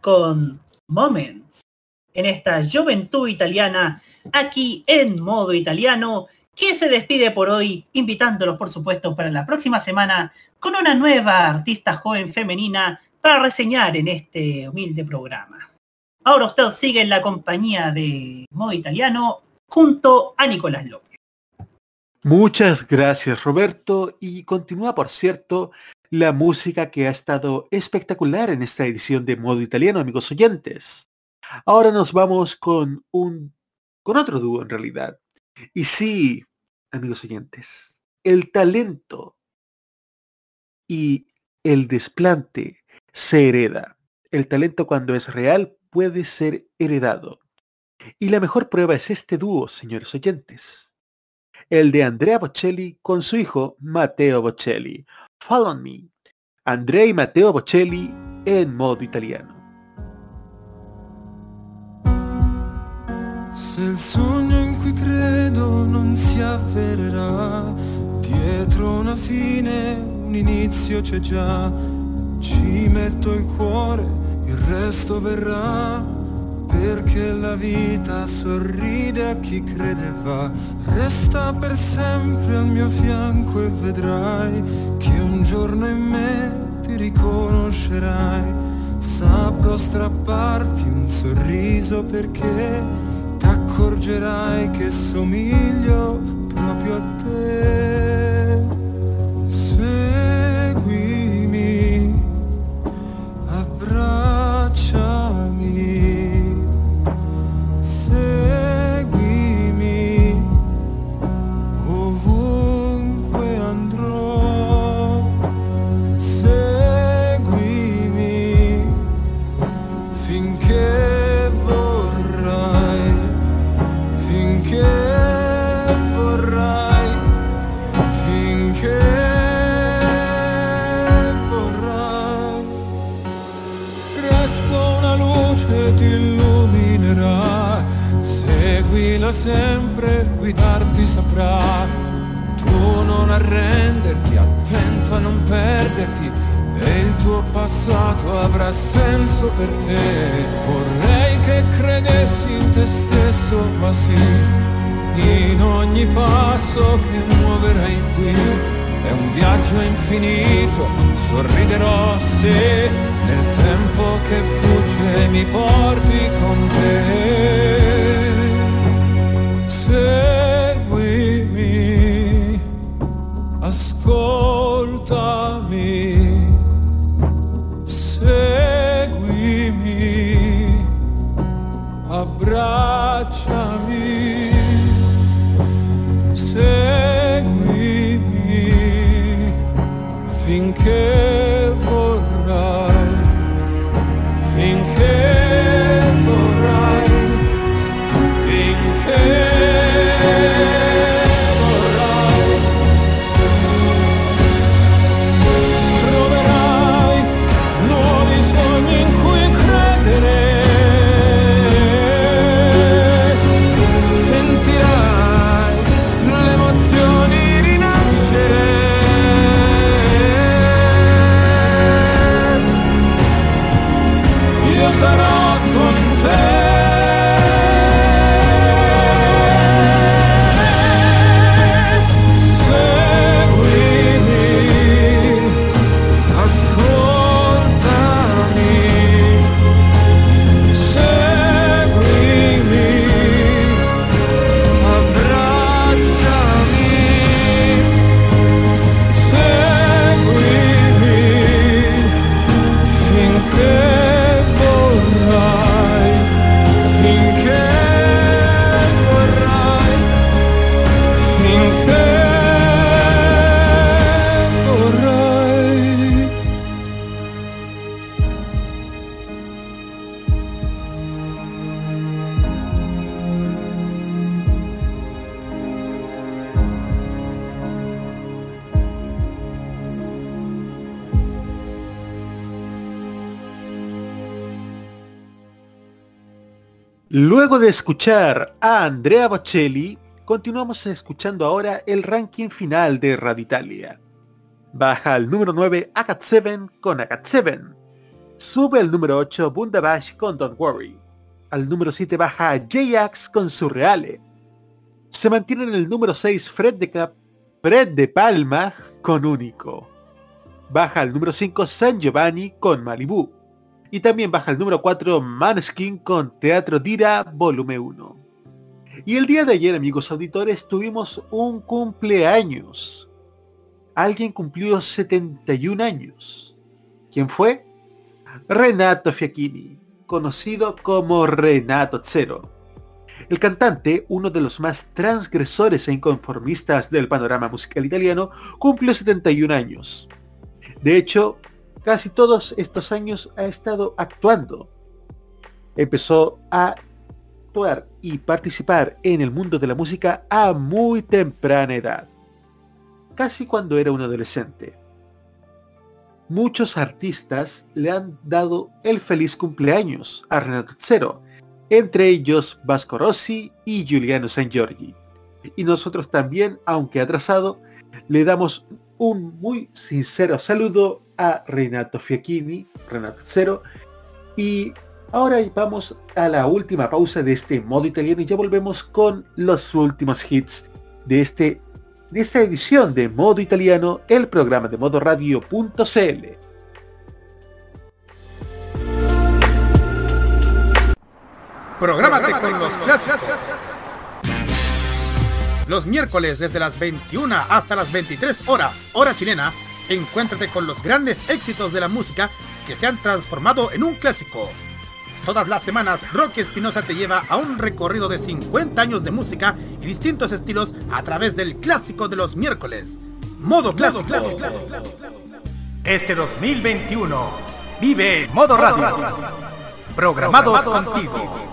Con Moments en esta juventud italiana aquí en modo italiano que se despide por hoy invitándolos por supuesto para la próxima semana con una nueva artista joven femenina para reseñar en este humilde programa. Ahora usted sigue en la compañía de modo italiano junto a Nicolás López. Muchas gracias Roberto y continúa por cierto la música que ha estado espectacular en esta edición de modo italiano amigos oyentes. Ahora nos vamos con un con otro dúo en realidad. Y sí, amigos oyentes, el talento y el desplante se hereda. El talento cuando es real puede ser heredado. Y la mejor prueba es este dúo, señores oyentes. El de Andrea Bocelli con su hijo Matteo Bocelli. Follow me. Andrea y Matteo Bocelli en modo italiano. Se il sogno in cui credo non si avvererà, dietro una fine un inizio c'è già. Ci metto il cuore, il resto verrà, perché la vita sorride a chi crede va. Resta per sempre al mio fianco e vedrai che un giorno in me ti riconoscerai. Saprò strapparti un sorriso perché ti accorgerai che somiglio proprio a te. Sempre, guidarti saprà. Tu non arrenderti, attento a non perderti, e il tuo passato avrà senso per te. Vorrei che credessi in te stesso, ma sì, in ogni passo che muoverai qui. È un viaggio infinito, sorriderò se nel tempo che fugge mi porti con te. said with me a score. Luego de escuchar a Andrea Bocelli, continuamos escuchando ahora el ranking final de Radio Italia. Baja al número 9 Acat 7 con Acat 7. Sube al número 8 Bundabash con Don't Worry. Al número 7 baja J-Ax con Surreale. Se mantiene en el número 6 Fred de, Cap Fred de Palma con Único. Baja al número 5 San Giovanni con Malibu. Y también baja el número 4 Manskin con Teatro Dira Volumen 1. Y el día de ayer, amigos auditores, tuvimos un cumpleaños. Alguien cumplió 71 años. ¿Quién fue? Renato Fiacchini, conocido como Renato Zero. El cantante, uno de los más transgresores e inconformistas del panorama musical italiano, cumplió 71 años. De hecho, casi todos estos años ha estado actuando. Empezó a actuar y participar en el mundo de la música a muy temprana edad, casi cuando era un adolescente. Muchos artistas le han dado el feliz cumpleaños a Renato Zero, entre ellos Vasco Rossi y Giuliano San Giorgi. Y nosotros también, aunque atrasado, le damos un muy sincero saludo a Renato Fiacchini, Renato Zero, y ahora vamos a la última pausa de este modo italiano y ya volvemos con los últimos hits de, este, de esta edición de modo italiano, el programa de modo radio.cl. Prográmate con los. Los miércoles desde las 21 hasta las 23 horas, hora chilena, encuéntrate con los grandes éxitos de la música que se han transformado en un clásico. Todas las semanas, Rocky Espinosa te lleva a un recorrido de 50 años de música y distintos estilos a través del clásico de los miércoles. Modo clásico. Este 2021, vive Modo Radio. Programados contigo.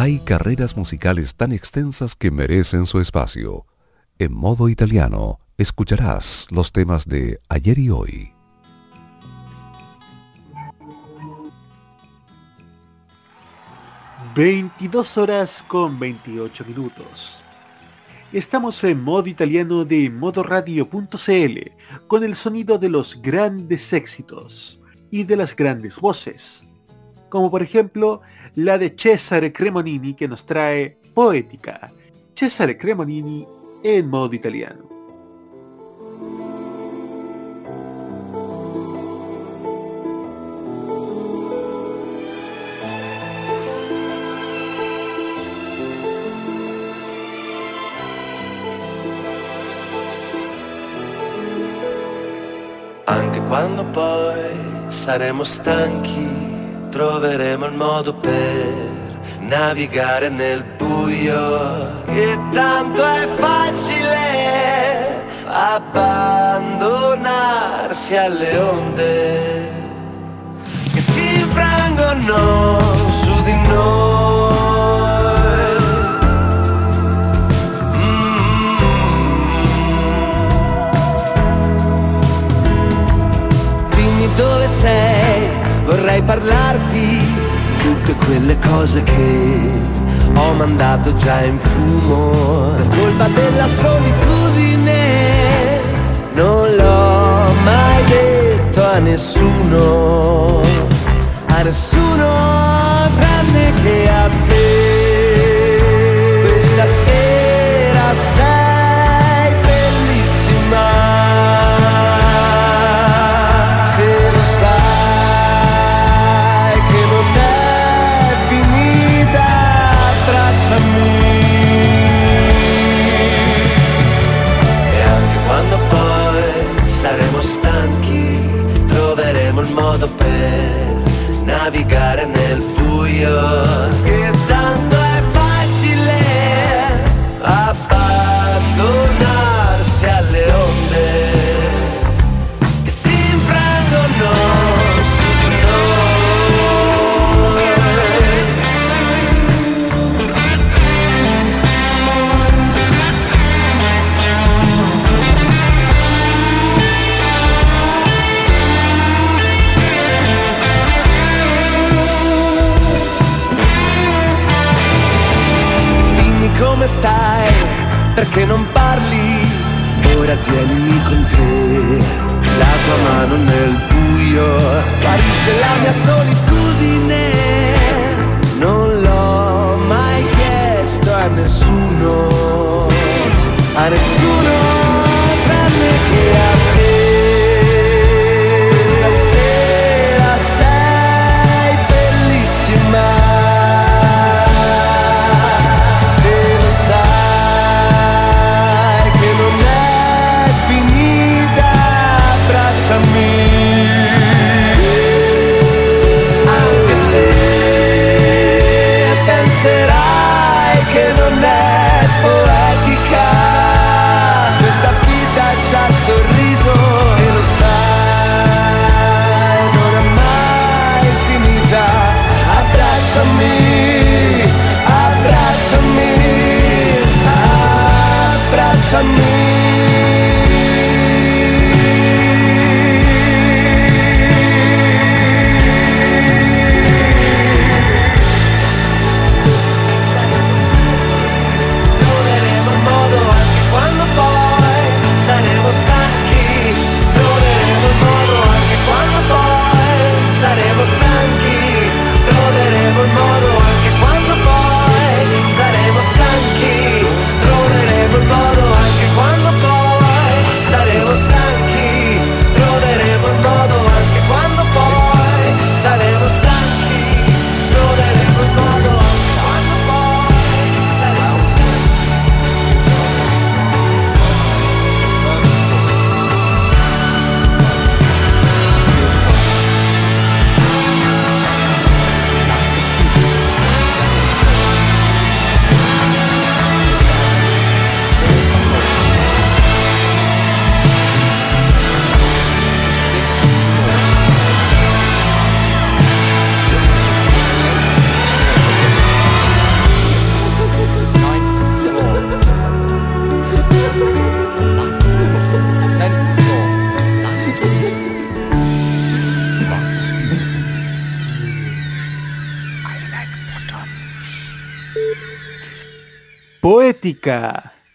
Hay carreras musicales tan extensas que merecen su espacio. En modo italiano, escucharás los temas de ayer y hoy. ...22 horas con 28 minutos. Estamos en modo italiano de modoradio.cl... ...con el sonido de los grandes éxitos... ...y de las grandes voces... ...como por ejemplo la de Cesare Cremonini que nos trae Poética. Cesare Cremonini en modo italiano. Anche quando poi saremo stanchi troveremo il modo per navigare nel buio. Che tanto è facile abbandonarsi alle onde che si infrangono su di noi. Mm. dimmi dove sei vorrei parlarti tutte quelle cose che ho mandato già in fumo. Per colpa della solitudine non l'ho mai detto a nessuno a nessuno tranne che a te. Questa sera sei your perché non parli? Ora tienimi con te, la tua mano nel buio, guarisce la mia solitudine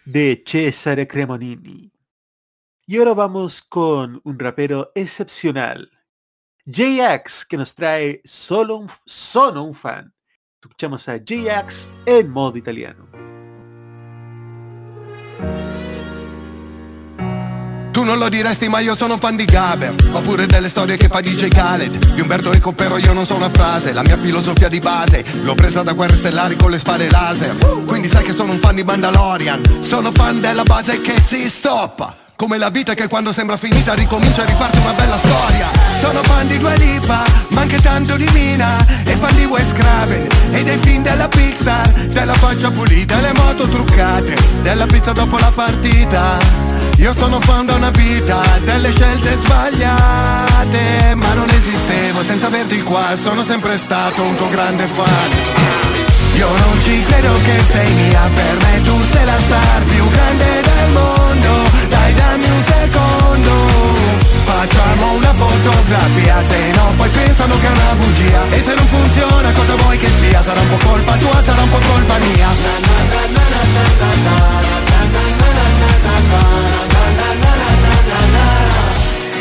De Cesare Cremonini. Y ahora vamos con un rapero excepcional, JX, que nos trae solo un, Sono un fan. Escuchamos a JX en modo italiano. Tu non lo diresti ma io sono fan di Gaber. Oppure delle storie che fa DJ Khaled. Di Umberto Eco però io non so una frase. La mia filosofia di base L'ho presa da guerre stellari con le spade laser. Quindi sai che sono un fan di Mandalorian. Sono fan della base che si stoppa. Come la vita che quando sembra finita ricomincia e riparte una bella storia. Sono fan di Dua Lipa, ma anche tanto di Mina. E fan di Wes Craven e dei film della Pixar Della faccia pulita, le moto truccate. Della pizza dopo la partita Io sono fan da una vita Delle scelte sbagliate Ma non esistevo senza averti qua Sono sempre stato un tuo grande fan. Io non ci credo che sei mia per me Tu sei la star più grande del mondo. Dai dammi un secondo Facciamo una fotografia Se no poi pensano che è una bugia. E se non funziona cosa vuoi che sia? Sarà un po' colpa tua, sarà un po' colpa mia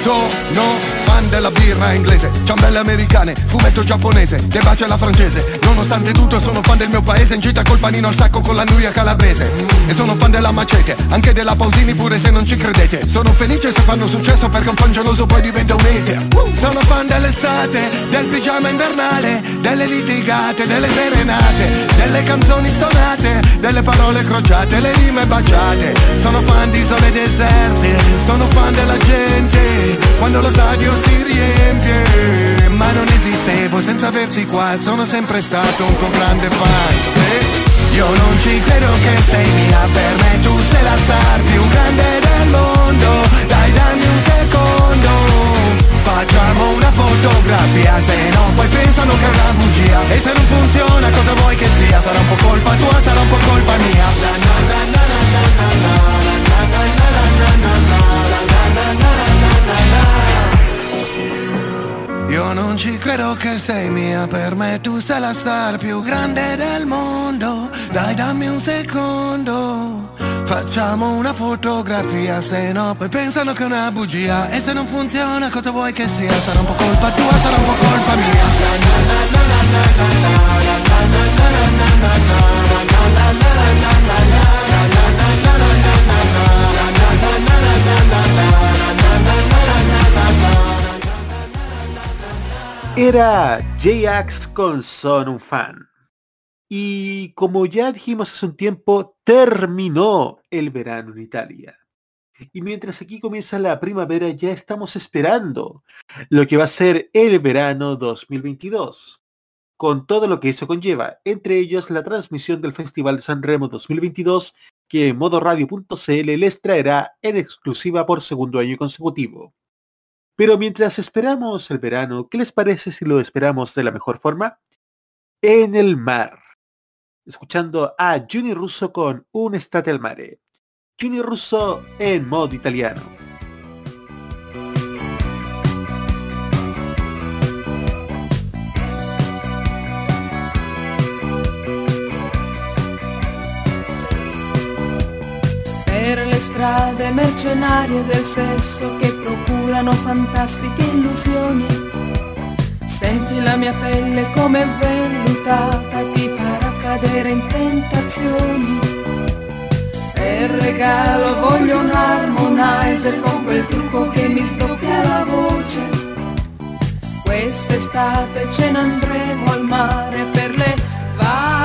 Sono fan della birra inglese Ciambelle americane, fumetto giapponese Che bacia la francese. Nonostante tutto sono fan del mio paese In gita col panino al sacco con la nuria calabrese. E sono fan della macete Anche della Pausini pure se non ci credete. Sono felice se fanno successo perché un fan geloso poi diventa un hater Sono fan dell'estate Del pigiama invernale Delle litigate, delle serenate Delle canzoni stonate Delle parole crociate, le rime baciate. Sono fan di isole deserte Sono fan della gente. Quando lo stadio si riempie Ma non esistevo senza averti qua Sono sempre stato un tuo grande fan. Sì. Io non ci credo che sei mia per me Tu sei la star più grande del mondo. Dai dammi un secondo Facciamo una fotografia. Se no poi pensano che è una bugia. E se non funziona cosa vuoi che sia? Sarà un po' colpa tua, sarà un po' colpa mia Io non ci credo che sei mia per me Tu sei la star più grande del mondo. Dai dammi un secondo. Facciamo una fotografia, se no poi pensano che è una bugia. E se non funziona cosa vuoi che sia? Sarà un po' colpa tua, sarà un po' colpa Era J-Ax con Son un fan. Y como ya dijimos hace un tiempo, terminó el verano en Italia. Y mientras aquí comienza la primavera, ya estamos esperando lo que va a ser el verano 2022. Con todo lo que eso conlleva, entre ellos la transmisión del Festival de San Remo 2022, que en modoradio.cl les traerá en exclusiva por segundo año consecutivo. Pero mientras esperamos el verano, ¿qué les parece si lo esperamos de la mejor forma? En el mar. Escuchando a Juni Russo con Un estate al mare. Juni Russo en modo italiano. Per le strade mercenarie del sesso che procurano fantastiche illusioni. Senti la mia pelle come vellutata, ti farà cadere in tentazioni. Per regalo voglio un harmonizer con quel trucco che mi sdoppia la voce. Quest'estate ce ne andremo al mare per le vacanze.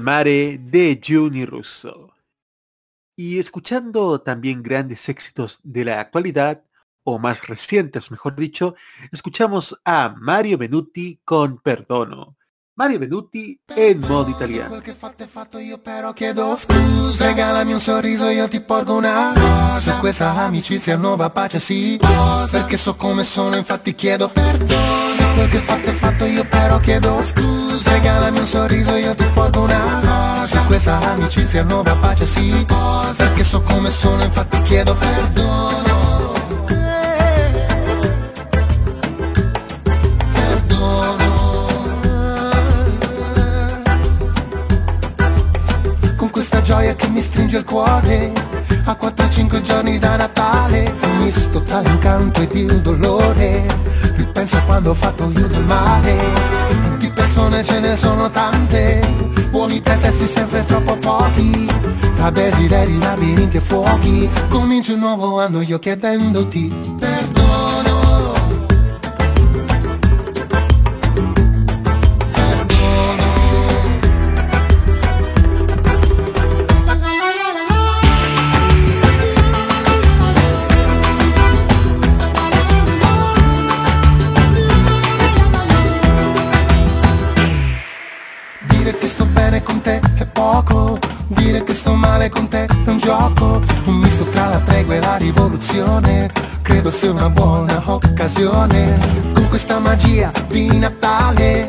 Mare de Juni Russo. Y escuchando también grandes éxitos de la actualidad, o más recientes mejor dicho, escuchamos a Mario Benuti con Perdono. Mario Benuti en modo italiano. Però chiedo scusa. Regalami un sorriso io ti porgo una rosa. Questa amicizia nuova pace sì. Perché so come sono infatti chiedo perdono. Se quel che fatto è fatto io però chiedo scusa. Regalami un sorriso io ti porgo una rosa. Questa amicizia nuova pace sì. Perché so come sono infatti chiedo perdono gioia che mi stringe il cuore. A 4-5 giorni da Natale Misto tra l'incanto ed il dolore. Ripensa quando ho fatto io del male. Di persone ce ne sono tante. Buoni pretesti sempre troppo pochi. Tra desideri, labirinti e fuochi. Comincio un nuovo anno io chiedendoti perdono male con te è un gioco Un misto tra la tregua e la rivoluzione. Credo sia una buona occasione. Con questa magia di Natale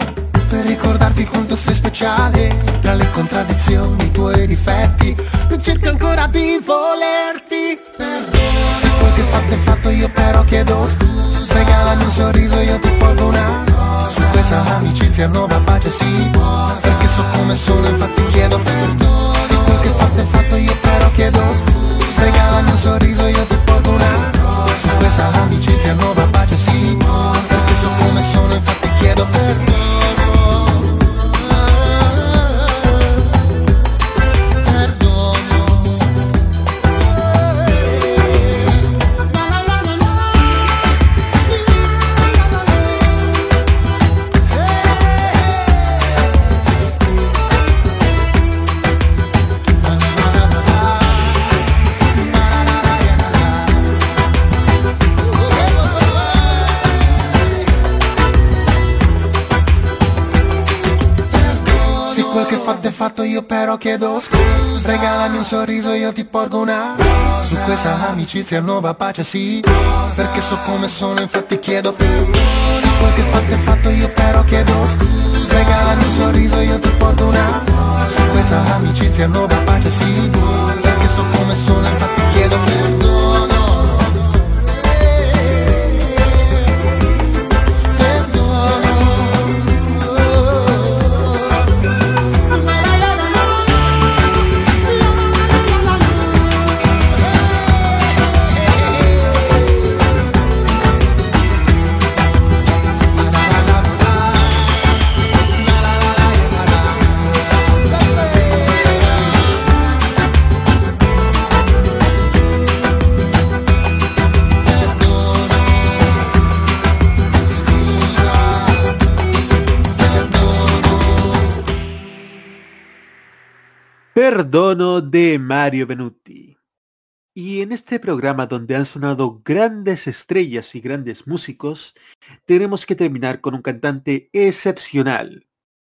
Per ricordarti quanto sei speciale. Tra le contraddizioni, i tuoi difetti cerco ancora di volerti. Perdono Se quel che fatto è fatto io però chiedo scusa. Regalami un sorriso io ti porgo una su questa amicizia nuova pace sì. Perché so come sono infatti chiedo perdono che fatto è fatto io però chiedo Regalami un sorriso io ti porgo una Su questa amicizia nuova pace sì Perché so come sono infatti chiedo perdono però chiedo. Scusa. Regalami un sorriso io ti porgo una Su questa amicizia nuova pace sì. Perché so come sono infatti chiedo perdono Se quel che fatto è fatto io però chiedo scusa. Regalami un sorriso io ti porgo una Su questa amicizia nuova pace sì. Perché so come sono infatti chiedo perdono Perdono de Mario Benuti. Y en este programa donde han sonado grandes estrellas y grandes músicos, tenemos que terminar con un cantante excepcional,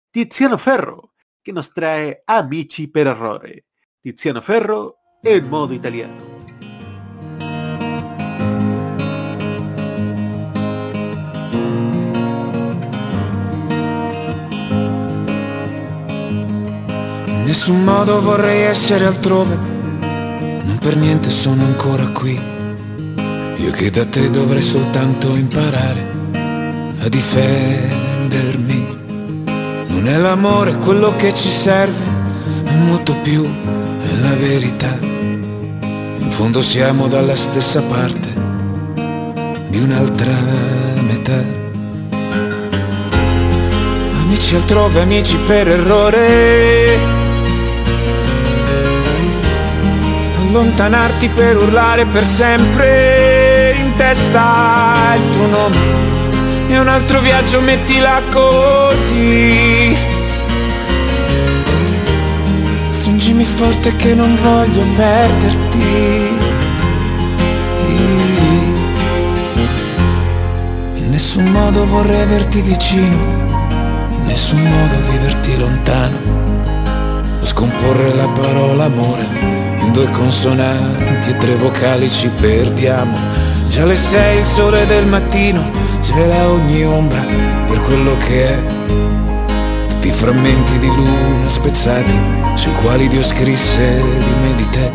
Tiziano Ferro, que nos trae Amici per errore. Tiziano Ferro en modo italiano. Nessun modo vorrei essere altrove, non per niente sono ancora qui. Io che da te dovrei soltanto imparare a difendermi. Non è l'amore quello che ci serve, è molto più, è la verità. In fondo siamo dalla stessa parte di un'altra metà. Amici altrove, amici per errore. Allontanarti per urlare per sempre in testa il tuo nome. E un altro viaggio mettila così. Stringimi forte che non voglio perderti. In nessun modo vorrei averti vicino in nessun modo viverti lontano. Scomporre la parola amore due consonanti e tre vocali ci perdiamo. Già le sei, il sole del mattino, svela ogni ombra per quello che è. Tutti i frammenti di luna spezzati, sui quali Dio scrisse di me e di te.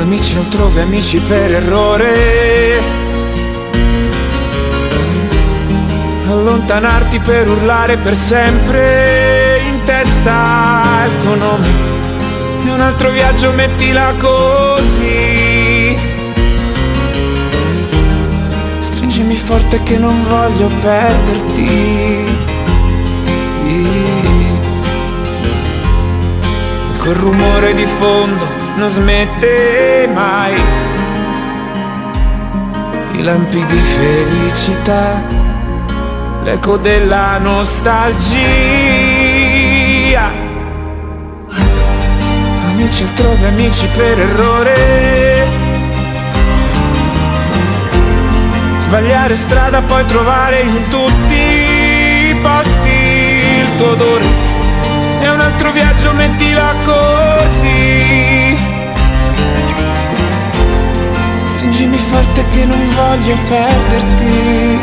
Amici altrove, amici per errore. Allontanarti per urlare per sempre in testa il tuo nome un altro viaggio mettila così. Stringimi forte che non voglio perderti. Quel rumore di fondo non smette mai. I lampi di felicità, l'eco della nostalgia. Amici altrove, amici per errore. Sbagliare strada, poi trovare in tutti i posti il tuo odore. E un altro viaggio mettila così. Stringimi forte che non voglio perderti.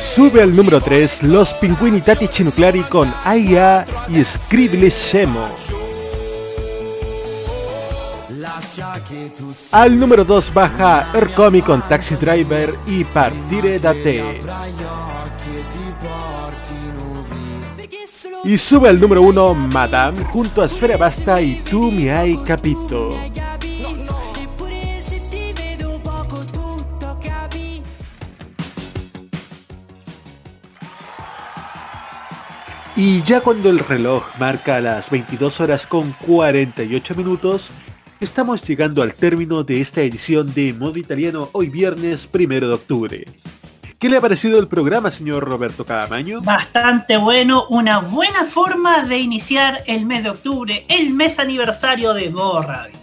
Sube al número 3 los Pinguini Tattici Nucleari con AIA y Scribile Scemo. Al número 2 baja Ercomi con Taxi Driver y Partire da te. Y sube al número 1 Madame junto a Sfera Basta y Tú mi hai capito. Y ya cuando el reloj marca las 22 horas con 48 minutos, estamos llegando al término de esta edición de Modo Italiano hoy viernes 1 de octubre. ¿Qué le ha parecido el programa, señor Roberto Cadamaño? Bastante bueno, una buena forma de iniciar el mes de octubre, el mes aniversario de Modo Radio.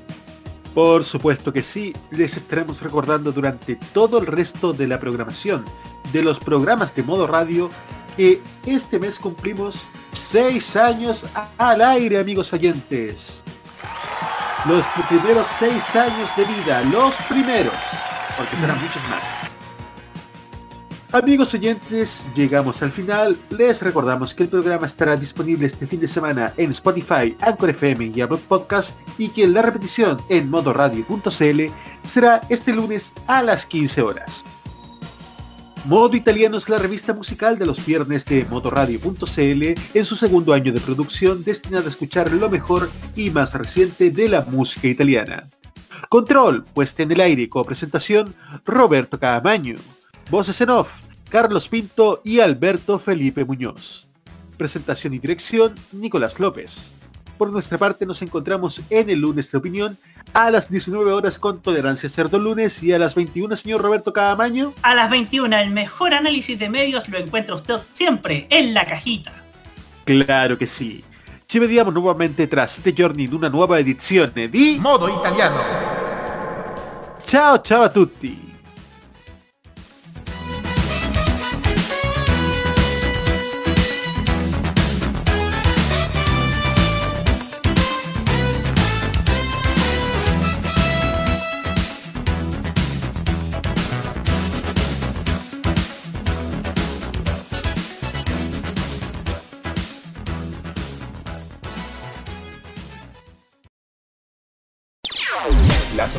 Por supuesto que sí, les estaremos recordando durante todo el resto de la programación de los programas de Modo Radio que este mes cumplimos 6 años al aire, amigos oyentes. Los primeros 6 años de vida, los primeros, porque serán muchos más. Amigos oyentes, llegamos al final. Les recordamos que el programa estará disponible este fin de semana en Spotify, Anchor FM y Apple Podcast y que la repetición en modoradio.cl será este lunes a las 15 horas. Modo Italiano es la revista musical de los viernes de modoradio.cl en su segundo año de producción destinada a escuchar lo mejor y más reciente de la música italiana. Control, puesta en el aire y copresentación, Roberto Caamaño. Voces en off, Carlos Pinto y Alberto Felipe Muñoz. Presentación y dirección, Nicolás López. Por nuestra parte nos encontramos en el lunes de opinión a las 19 horas con Tolerancia Cerdo Lunes y a las 21, señor Roberto Caamaño. A las 21, el mejor análisis de medios lo encuentra usted siempre en la cajita. Claro que sí. Ci vediamo nuovamente tras este giorni in una nuova edizione di Modo Italiano. Ciao ciao a tutti.